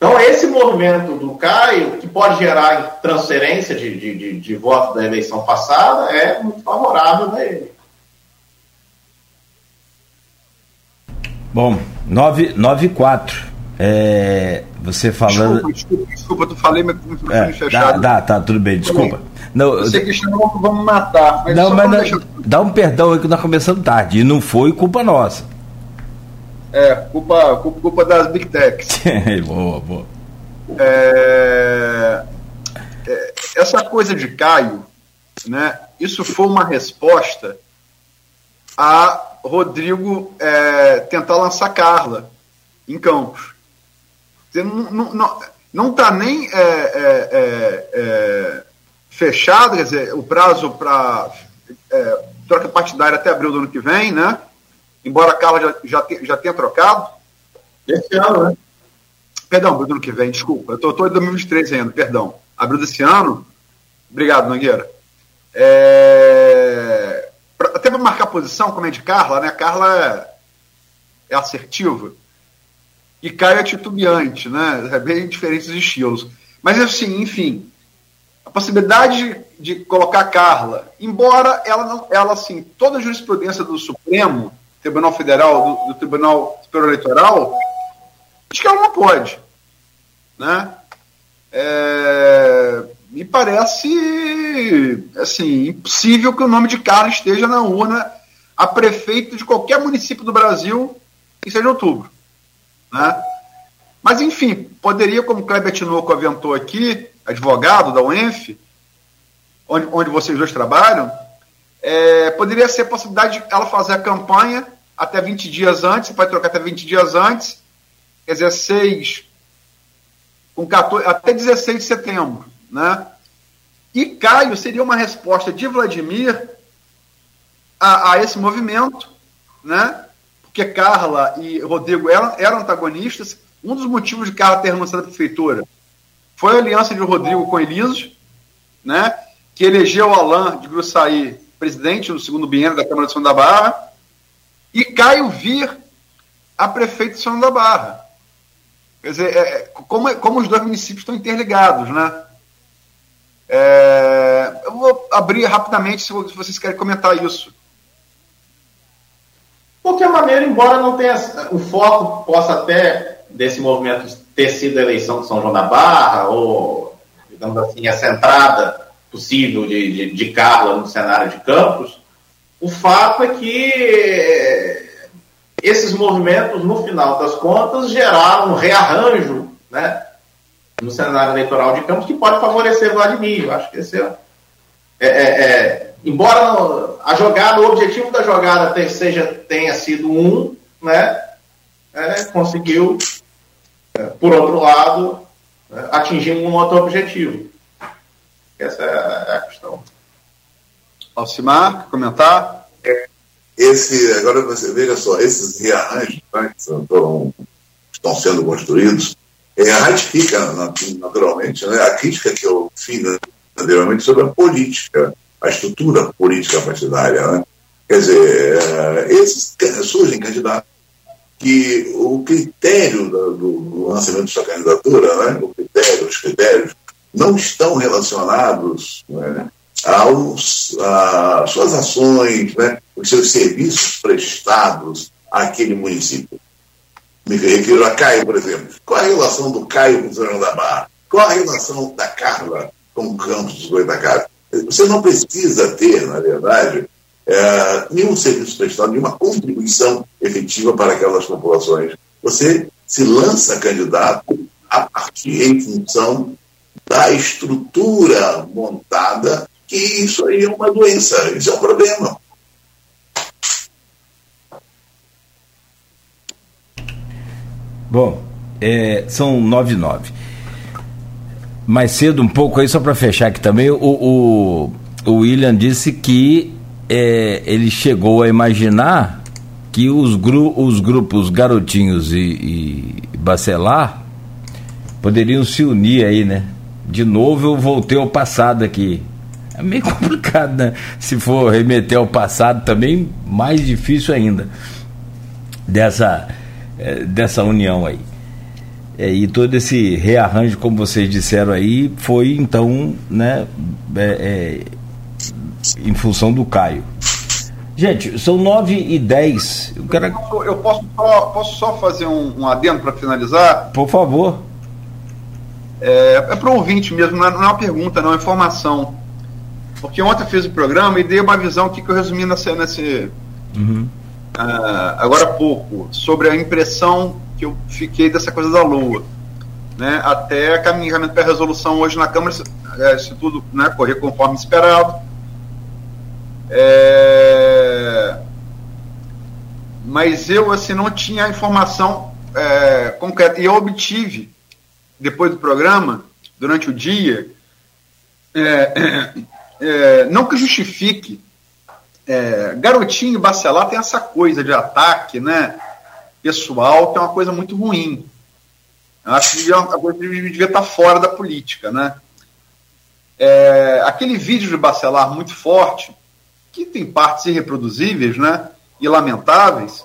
Então, esse movimento do Caio, que pode gerar transferência de, de, de, de voto da eleição passada, é muito favorável a ele. Bom, 994. É, você falando. Desculpa, desculpa, desculpa, tu falei, mas com o é, fechado. Dá, tá, tudo bem, desculpa. Não, eu sei que vamos, vamos matar. Mas não, mas não, deixar... dá um perdão aí que nós começamos tarde. E não foi culpa nossa. É, culpa, culpa, culpa das Big Techs. (laughs) boa, boa. É, é, essa coisa de Caio, né, isso foi uma resposta a Rodrigo é, tentar lançar Carla em Campos. Não, não, não, não tá nem é, é, é, é, fechado, quer dizer, o prazo para troca partidária até abril do ano que vem, né? Embora a Carla já, já, te, já tenha trocado. Esse ano, né? Perdão, ano que vem, desculpa. Eu estou em 2023 ainda, perdão. Abril desse ano. Obrigado, Nogueira. É... Pra, até para marcar posição, como é de Carla, né? A Carla é, é assertiva. E Caio é titubeante, né? É bem diferentes os estilos. Mas assim, enfim, a possibilidade de, de colocar a Carla, embora ela não, ela assim, toda a jurisprudência do Supremo Tribunal Federal, do, do Tribunal Superior Eleitoral, acho que ela não pode. Né? É, me parece assim, impossível que o nome de Carla esteja na urna a prefeito de qualquer município do Brasil que seja em outubro. Né? Mas, enfim, poderia, como Kleber Tinoco aventou aqui, advogado da UENF, onde, onde vocês dois trabalham, é, poderia ser a possibilidade de ela fazer a campanha até 20 dias antes, pode trocar até 20 dias antes, quer dizer, 6, com 14, até 16 de setembro. Né? E Caio seria uma resposta de Vladimir a, a esse movimento, né? porque Carla e Rodrigo eram, eram antagonistas. Um dos motivos de Carla ter renunciado à prefeitura foi a aliança de Rodrigo com Elisos, né? que elegeu Alain de Grossaí presidente no segundo biênio da Câmara de São da Barra, e Caio vir a prefeito de São da Barra. Quer dizer, é, como, como os dois municípios estão interligados, né? É, eu vou abrir rapidamente se vocês querem comentar isso. De qualquer maneira, embora não tenha o foco possa até desse movimento ter sido a eleição de São João da Barra, ou, digamos assim, essa entrada possível de, de, de Carla no cenário de Campos, o fato é que eh, esses movimentos, no final das contas, geraram um rearranjo né, no cenário eleitoral de Campos que pode favorecer Vladimir. Eu acho que esse é, é, é, é embora a jogada, o objetivo da jogada seja, tenha sido um, né, é, conseguiu, é, por outro lado, é, atingir um outro objetivo. Essa é a questão. Alcimar, comentar? Esse, agora você veja só, esses rearranjos né, que estão, estão sendo construídos, é, ratifica naturalmente né, a crítica que eu fiz anteriormente sobre a política, a estrutura política partidária. Né? Quer dizer, é, esses surgem candidatos que o critério do, do lançamento de sua candidatura, né, o critério, os critérios, não estão relacionados né, aos às suas ações, né, os seus serviços prestados àquele município. Me refiro a Caio, por exemplo. Qual a relação do Caio com o São da Barra? Qual a relação da Carla com o Campos dos Goitacazes? Você não precisa ter, na verdade, é, nenhum serviço prestado, nenhuma contribuição efetiva para aquelas populações. Você se lança candidato a partir em função da estrutura montada, que isso aí é uma doença, isso é um problema. Bom, é, são nove e nove. Mais cedo um pouco aí, só para fechar aqui também, o, o, o William disse que é, ele chegou a imaginar que os, gru, os grupos Garotinhos e, e Bacelar poderiam se unir aí, né? De novo eu voltei ao passado aqui. É meio (laughs) complicado, né? Se for remeter ao passado também, mais difícil ainda. Dessa, é, dessa união aí. É, e todo esse rearranjo, como vocês disseram aí, foi então, né? É, é em função do Caio. Gente, são 9 e 10. Eu, quero... eu posso, só, posso só fazer um, um adendo para finalizar? Por favor. É, é para o ouvinte mesmo, não é, não é, uma pergunta, não, é informação. Porque ontem eu fiz o programa e dei uma visão aqui que eu resumi nesse, nesse uhum. uh, agora há pouco, sobre a impressão que eu fiquei dessa coisa da Lua. Né, até caminhamento para a resolução hoje na Câmara, se, é, se tudo né, correr conforme esperado, é... Mas eu assim não tinha informação é, concreta. E eu obtive, depois do programa, durante o dia, é, (coughs) é não que justifique. É, garotinho e Bacelar tem essa coisa de ataque né, pessoal, que é uma coisa muito ruim. Eu acho que a coisa devia estar fora da política. Né? É, aquele vídeo de Bacelar muito forte que tem partes irreproduzíveis né, e lamentáveis,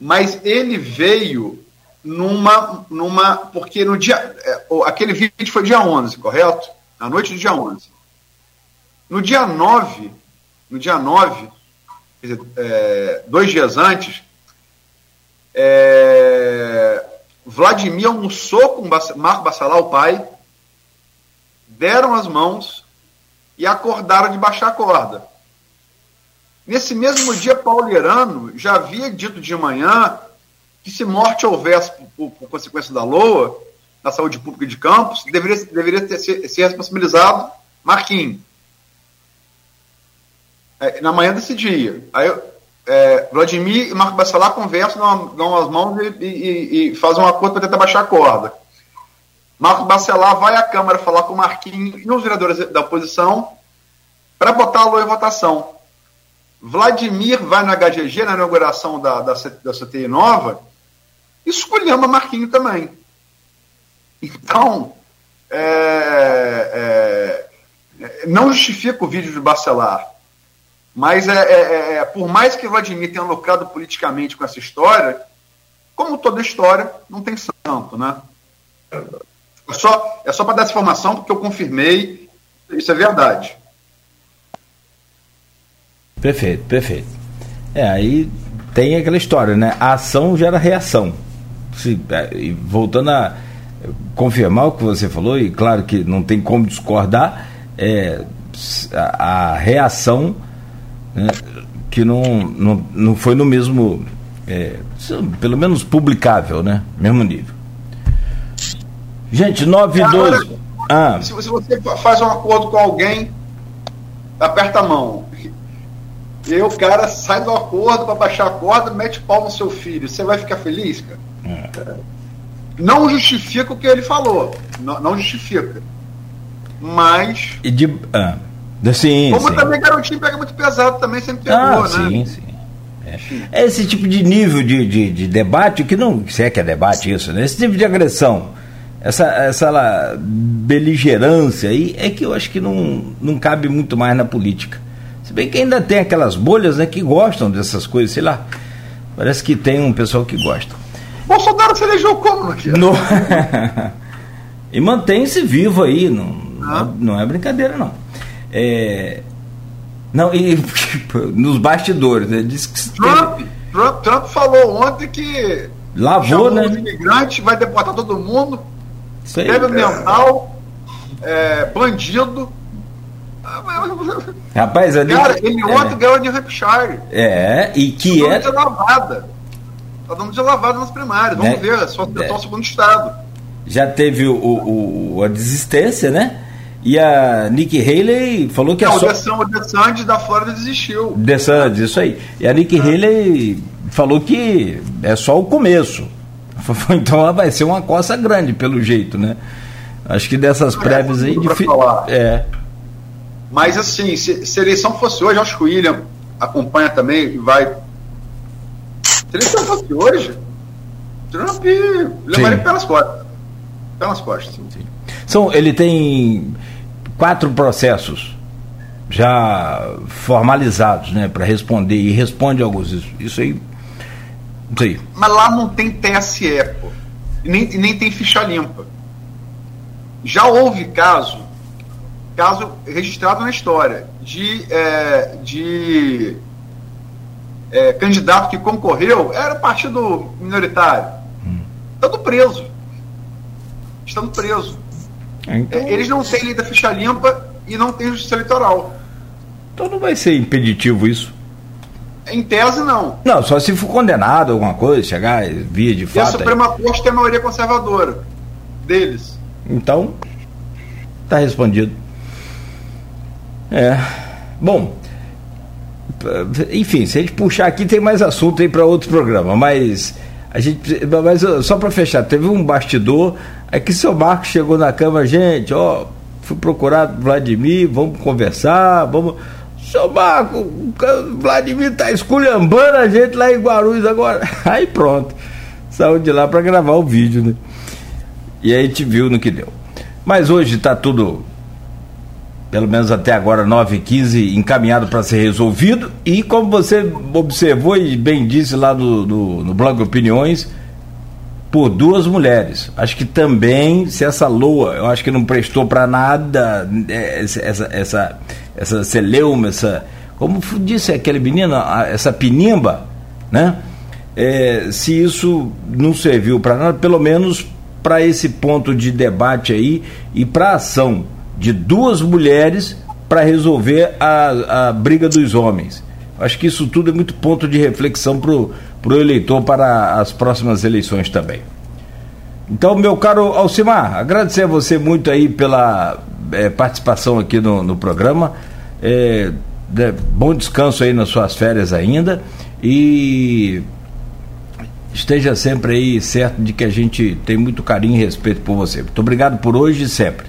mas ele veio numa. numa porque no dia. É, aquele vídeo foi dia 11, correto? Na noite do dia 11. No dia 9, no dia 9, quer dizer, é, dois dias antes, é, Vladimir almoçou com Marco Bassalar, o pai, deram as mãos e acordaram de baixar a corda. Nesse mesmo dia, Paulo Irano já havia dito de manhã que se morte houvesse por, por consequência da LOA, na saúde pública de Campos, deveria, deveria ter, ser, ser responsabilizado Marquinhos. É, na manhã desse dia. Aí, é, Vladimir e Marco Bacelar conversam, dão, dão as mãos e, e, e fazem um acordo para tentar baixar a corda. Marco Bacelar vai à Câmara falar com o Marquinhos e os vereadores da oposição para botar a lei em votação. Vladimir vai no HGG, na inauguração da, da, da CTI nova, e escolhendo Marquinhos também. Então, é, é, não justifica o vídeo de Bacelar, mas é, é, é, é, por mais que Vladimir tenha lucrado politicamente com essa história, como toda história, não tem santo, né? É só, é só para dar essa informação, porque eu confirmei, isso é verdade. Perfeito, perfeito. É, aí tem aquela história, né? A ação gera reação. Se, é, voltando a confirmar o que você falou, e claro que não tem como discordar, é, a, a, reação né, que não, não, não foi no mesmo, é, pelo menos publicável, né? Mesmo nível. Gente, 9 e 12. Ah. Se, se você faz um acordo com alguém, aperta a mão. E aí o cara sai do acordo para baixar a corda, mete pau no seu filho. Você vai ficar feliz, cara? É. Não justifica o que ele falou. Não, não justifica. Mas. E de. Ah. Sim, Como sim. também garotinho pega muito pesado, também sempre pegou, ah, né? Sim, sim. É. é. Esse tipo de nível de, de, de, debate, que não. Se é que é debate isso, né? Esse tipo de agressão, essa, essa lá, beligerância aí, é que eu acho que não, não cabe muito mais na política. Se bem que ainda tem aquelas bolhas né, que gostam dessas coisas, sei lá. Parece que tem um pessoal que gosta. Bolsonaro se elegeu como aqui? No... (laughs) e mantém-se vivo aí, não, ah. não é brincadeira não. É... Não, e (laughs) nos bastidores, né? Diz que Trump, teve... Trump, Trump falou ontem que lavou, né? Os imigrantes, vai deportar todo mundo. Isso aí, mental, é, bandido. Rapaz, ali. Cara, ele ontem é. ganhou de Hampshire. É, e que é. De lavada. Tá dando de lavada nas primárias. Vamos né? ver, só é. o segundo estado. Já teve o, o, a desistência, né? E a Nikki Haley falou que Não, é só... o DeSantis da Flórida desistiu. DeSantis, isso aí. E a Nikki é. Haley falou que é só o começo. (laughs) Então ela vai ser uma coça grande, pelo jeito, né? Acho que dessas é, prévias aí. Difícil. É. Mas assim, se, se, a eleição fosse hoje, acho que o William acompanha também e vai. Se eleição fosse hoje, Trump levaria pelas costas. Pelas costas. Sim. São, ele tem quatro processos já formalizados, né, para responder e responde alguns isso, isso aí. Isso aí. Mas lá não tem TSE, pô. E nem, nem tem ficha limpa. Já houve caso, caso registrado na história, de, é, de é, candidato que concorreu, era partido minoritário. Hum. Estando preso. Estando preso. Então... É, eles não têm lei da ficha limpa e não têm justiça eleitoral. Então não vai ser impeditivo isso? Em tese, não. Não, só se for condenado alguma coisa, chegar via de fato. E a Suprema aí. Corte tem a maioria conservadora deles. Então, tá respondido. É. Bom, enfim, se a gente puxar aqui, tem mais assunto aí para outro programa, mas a gente. Mas só para fechar, teve um bastidor é que seu Marco chegou na cama, gente, ó, fui procurar Vladimir, vamos conversar, vamos. Seu Marco, Vladimir tá esculhambando a gente lá em Guarulhos agora. (laughs) Aí pronto. Saiu de lá para gravar o vídeo, né? E aí gente viu no que deu. Mas hoje está tudo, pelo menos até agora, 9h15, encaminhado para ser resolvido. E como você observou e bem disse lá no, no, no blog Opiniões, por duas mulheres. Acho que também, se essa loa, eu acho que não prestou para nada, é, essa, essa, essa celeuma, essa. Como disse aquele menino, essa pinimba, né? É, se isso não serviu para nada, pelo menos para esse ponto de debate aí e para ação de duas mulheres para resolver a, a briga dos homens. Acho que isso tudo é muito ponto de reflexão para o eleitor para as próximas eleições também. Então, meu caro Alcimar, agradecer a você muito aí pela é, participação aqui no, no programa. É, de, bom descanso aí nas suas férias ainda e esteja sempre aí certo de que a gente tem muito carinho e respeito por você. Muito obrigado por hoje e sempre.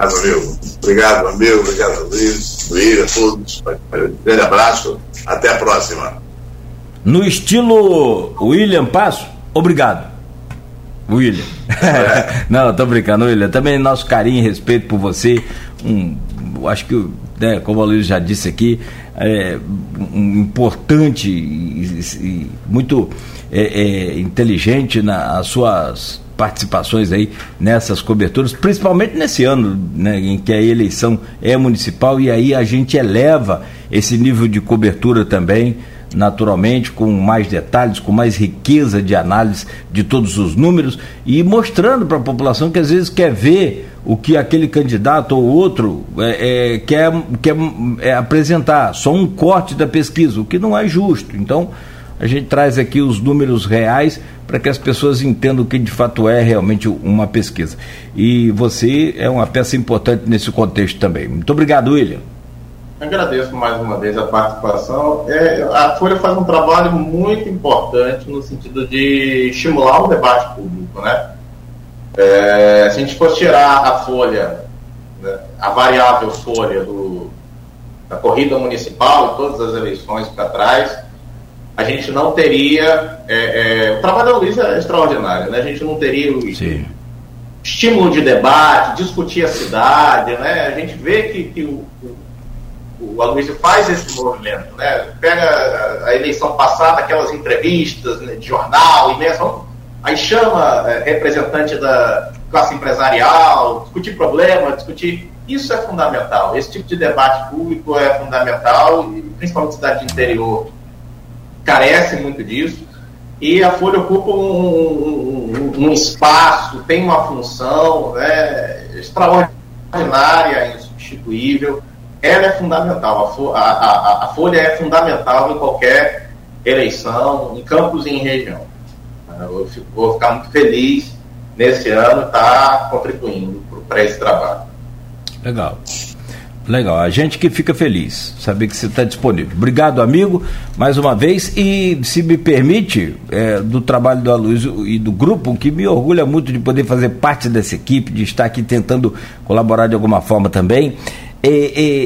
Obrigado, amigo. Obrigado, amigo. Obrigado, Luiz, Luíra, todos. Um grande abraço. Até a próxima. No estilo William Passo, obrigado. William. (laughs) Não, tô brincando, William. Também nosso carinho e respeito por você. Um, acho que, né, como a Luiz já disse aqui, é, um importante e, e muito é, é, inteligente nas suas participações aí nessas coberturas, principalmente nesse ano né, em que a eleição é municipal e aí a gente eleva esse nível de cobertura também naturalmente, com mais detalhes, com mais riqueza de análise de todos os números e mostrando para a população que às vezes quer ver o que aquele candidato ou outro é, é, quer, quer é, apresentar, só um corte da pesquisa, o que não é justo. Então, a gente traz aqui os números reais para que as pessoas entendam o que de fato é realmente uma pesquisa. E você é uma peça importante nesse contexto também. Muito obrigado, William. Agradeço mais uma vez a participação. É, a Folha faz um trabalho muito importante no sentido de estimular o debate público. Né? É, se a gente fosse tirar a folha, né, a variável folha do, da corrida municipal todas as eleições para trás, a gente não teria. É, é, o trabalho da Luiz é extraordinário, né? a gente não teria o Sim. estímulo de debate, discutir a cidade. Né? A gente vê que, que o, o, o Aloysio faz esse movimento. Né? Pega a, a eleição passada, aquelas entrevistas né, de jornal, imenso, aí chama é, representante da classe empresarial, discutir problema, discutir. Isso é fundamental. Esse tipo de debate público é fundamental, principalmente cidade de interior carece muito disso. E a Folha ocupa um, um, um espaço, tem uma função né, extraordinária, insubstituível. Ela é fundamental. A, a, a, Folha é fundamental em qualquer eleição, em campos e em região. Eu fico, vou ficar muito feliz nesse ano estar tá contribuindo para esse trabalho. Legal. Legal, a gente que fica feliz, saber que você está disponível. Obrigado, amigo, mais uma vez. E se me permite, é, do trabalho do Aloysio e do grupo, que me orgulha muito de poder fazer parte dessa equipe, de estar aqui tentando colaborar de alguma forma também.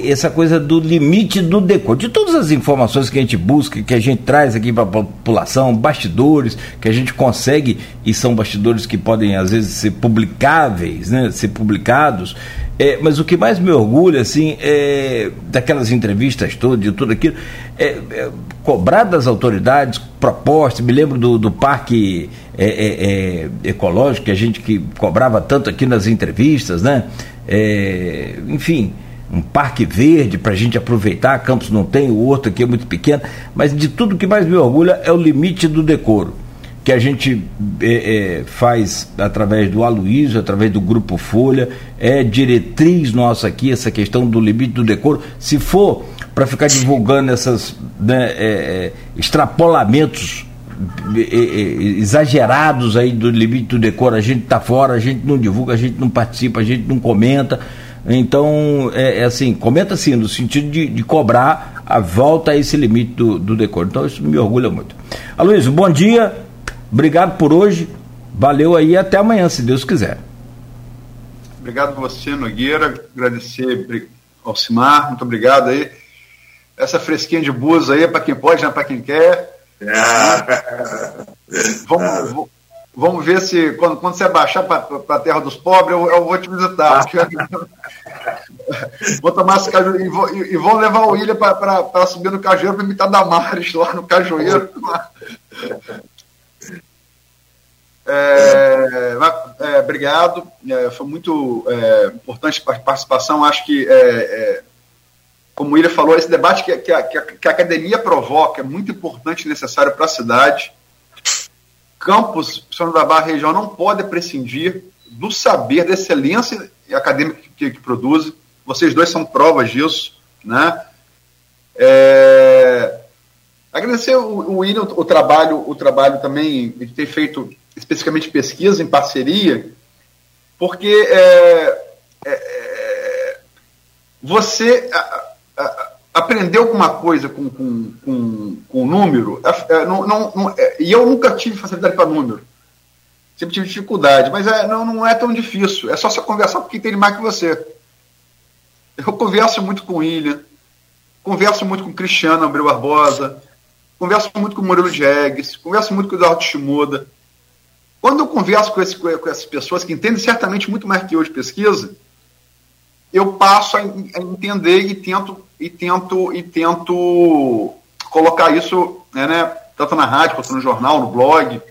Essa coisa do limite do decor, de todas as informações que a gente busca, que a gente traz aqui para a população, bastidores, que a gente consegue, e são bastidores que podem às vezes ser publicáveis, né, ser publicados, é, mas o que mais me orgulha, assim, é daquelas entrevistas todas, de tudo aquilo, é, é cobrar das autoridades propostas. Me lembro do, do parque é, é, é ecológico, que a gente que cobrava tanto aqui nas entrevistas, né? É, enfim, um parque verde para a gente aproveitar. Campos não tem, o outro aqui é muito pequeno, mas de tudo que mais me orgulha é o limite do decoro que a gente é, é, faz através do Aloysio, através do Grupo Folha, é diretriz nossa aqui, essa questão do limite do decoro. Se for para ficar divulgando essas né, é, é extrapolamentos é, é, exagerados aí do limite do decoro, a gente está fora, a gente não divulga, a gente não participa, a gente não comenta. Então, é, assim, comenta assim, no sentido de, de, cobrar a volta a esse limite do, do decoro. Então, isso me orgulha muito. Aloysio, bom dia. Obrigado por hoje. Valeu aí até amanhã, se Deus quiser. Obrigado você, Nogueira. Agradecer ao Simar. Muito obrigado aí. Essa fresquinha de bus aí é para quem pode, não é para quem quer. (laughs) Vamos, vamos ver se quando, quando você baixar para a terra dos pobres, eu, eu vou te visitar. (laughs) vou tomar esse caju e, vou, e, e vão levar o William para subir no cajueiro para imitar Damares lá no cajueiro. (laughs) É, é, obrigado, é, foi muito é, importante a participação. Acho que, é, é, como o falou, esse debate que, que, a, que, a, academia provoca é muito importante e necessário para a cidade. Campos, São da Barra região, não pode prescindir do saber, da excelência acadêmica que, que produz. Vocês dois são provas disso. Né? agradecer o, o William o trabalho, o trabalho também de ter feito especificamente pesquisa em parceria, porque é, é, é você a, a, alguma coisa com, com, com, com número, é, não, não, não, é, e eu nunca tive facilidade para número, sempre tive dificuldade, mas é, não, não é tão difícil, é só você conversar com quem tem mais que você. Eu converso muito com o William, converso muito com o Cristiano Abreu Barbosa, converso muito com o Murilo Diegues, converso muito com o Eduardo Shimoda, quando eu converso com, esse, com essas pessoas que entendem certamente muito mais que eu de pesquisa, eu passo a, a entender e tento e tento e tento colocar isso né, né, tanto na rádio quanto no jornal, no blog.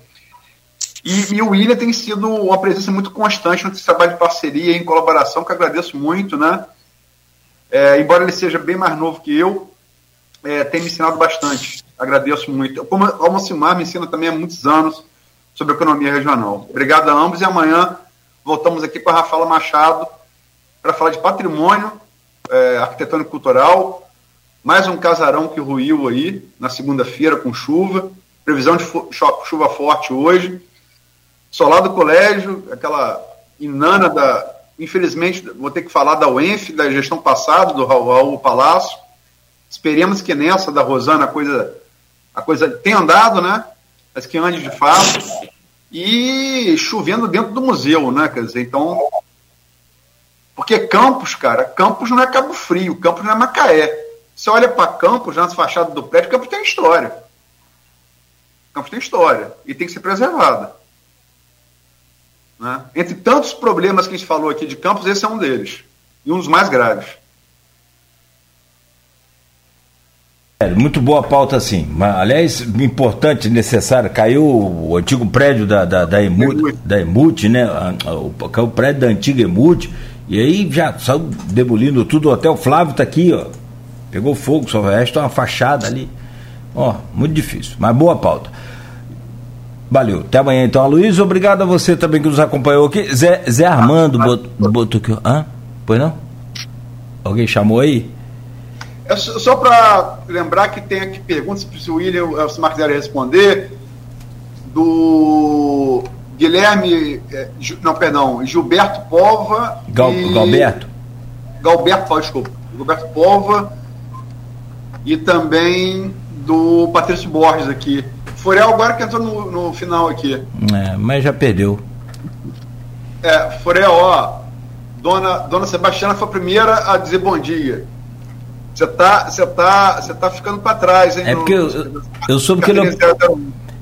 E, e, o William tem sido uma presença muito constante nesse trabalho de parceria e em colaboração, que agradeço muito, né? É, embora ele seja bem mais novo que eu, é, tem me ensinado bastante. Agradeço muito. Como, o Simar me ensina também há muitos anos, sobre economia regional. Obrigado a ambos e amanhã voltamos aqui com a Rafaela Machado para falar de patrimônio é, arquitetônico cultural. Mais um casarão que ruiu aí na segunda-feira com chuva. Previsão de chuva forte hoje. Solar do colégio, aquela inana da. Infelizmente, vou ter que falar da UENF, da gestão passada, do Raul Palácio. Esperemos que nessa da Rosana a coisa, a coisa tenha andado, né? Mas que ande de fato. E chovendo dentro do museu, né? Quer dizer, então. Porque Campos, cara, Campos não é Cabo Frio, Campos não é Macaé. Você olha para Campos, nas fachadas do prédio, Campos tem história. Campos tem história e tem que ser preservada. Né? Entre tantos problemas que a gente falou aqui de Campos, esse é um deles. E um dos mais graves. É, muito boa pauta, sim. Mas, aliás, importante, necessário. Caiu o antigo prédio da, da, da, Emut, da Emut, né? Caiu o prédio da antiga Emut. E aí já saiu demolindo tudo. O Hotel Flávio tá aqui, ó. Pegou fogo, só resta uma fachada ali. Ó, muito difícil. Mas boa pauta. Valeu. Até amanhã então, Luiz. Obrigado a você também que nos acompanhou aqui. Zé, Zé Armando botou, botou aqui. Hã? Pois não? Alguém chamou aí? É só para lembrar que tem aqui perguntas, se o William ou se Marcos quiser responder, do Guilherme, é, não, perdão, Gilberto Pova. Gal, e, Galberto? Galberto, desculpa. Gilberto Pova e também do Patrício Borges aqui. Forel agora que entrou no, no final aqui. É, mas já perdeu. É, Forel, ó, Dona, Dona Sebastiana foi a primeira a dizer bom dia. Você tá, você tá, você tá ficando para trás, hein? É porque eu, eu, eu soube que ele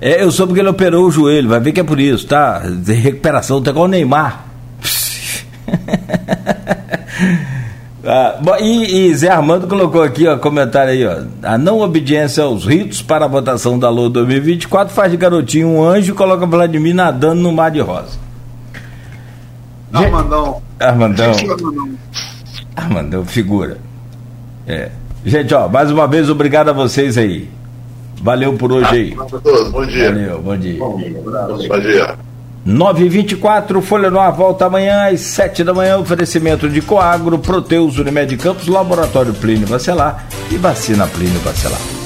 é, eu soube que ele operou o joelho, vai ver que é por isso, tá? De recuperação, tá igual o Neymar. (laughs) ah, bom, e, e, Zé Armando colocou aqui, ó, comentário aí, ó. A não obediência aos ritos para a votação da LOA 2024 faz de garotinho um anjo e coloca Vladimir nadando no mar de rosa. Armandão. Armandão. Armandão, figura. É. Gente, ó, mais uma vez, obrigado a vocês aí. Valeu por hoje aí. Bom dia. Valeu, bom dia. Bom dia. Bom dia. 9h24, Folha no Ar volta amanhã às 7 da manhã. Oferecimento de Coagro, Proteus, Unimed Campos, Laboratório Plínio Bacelar e Vacina Plínio Bacelar.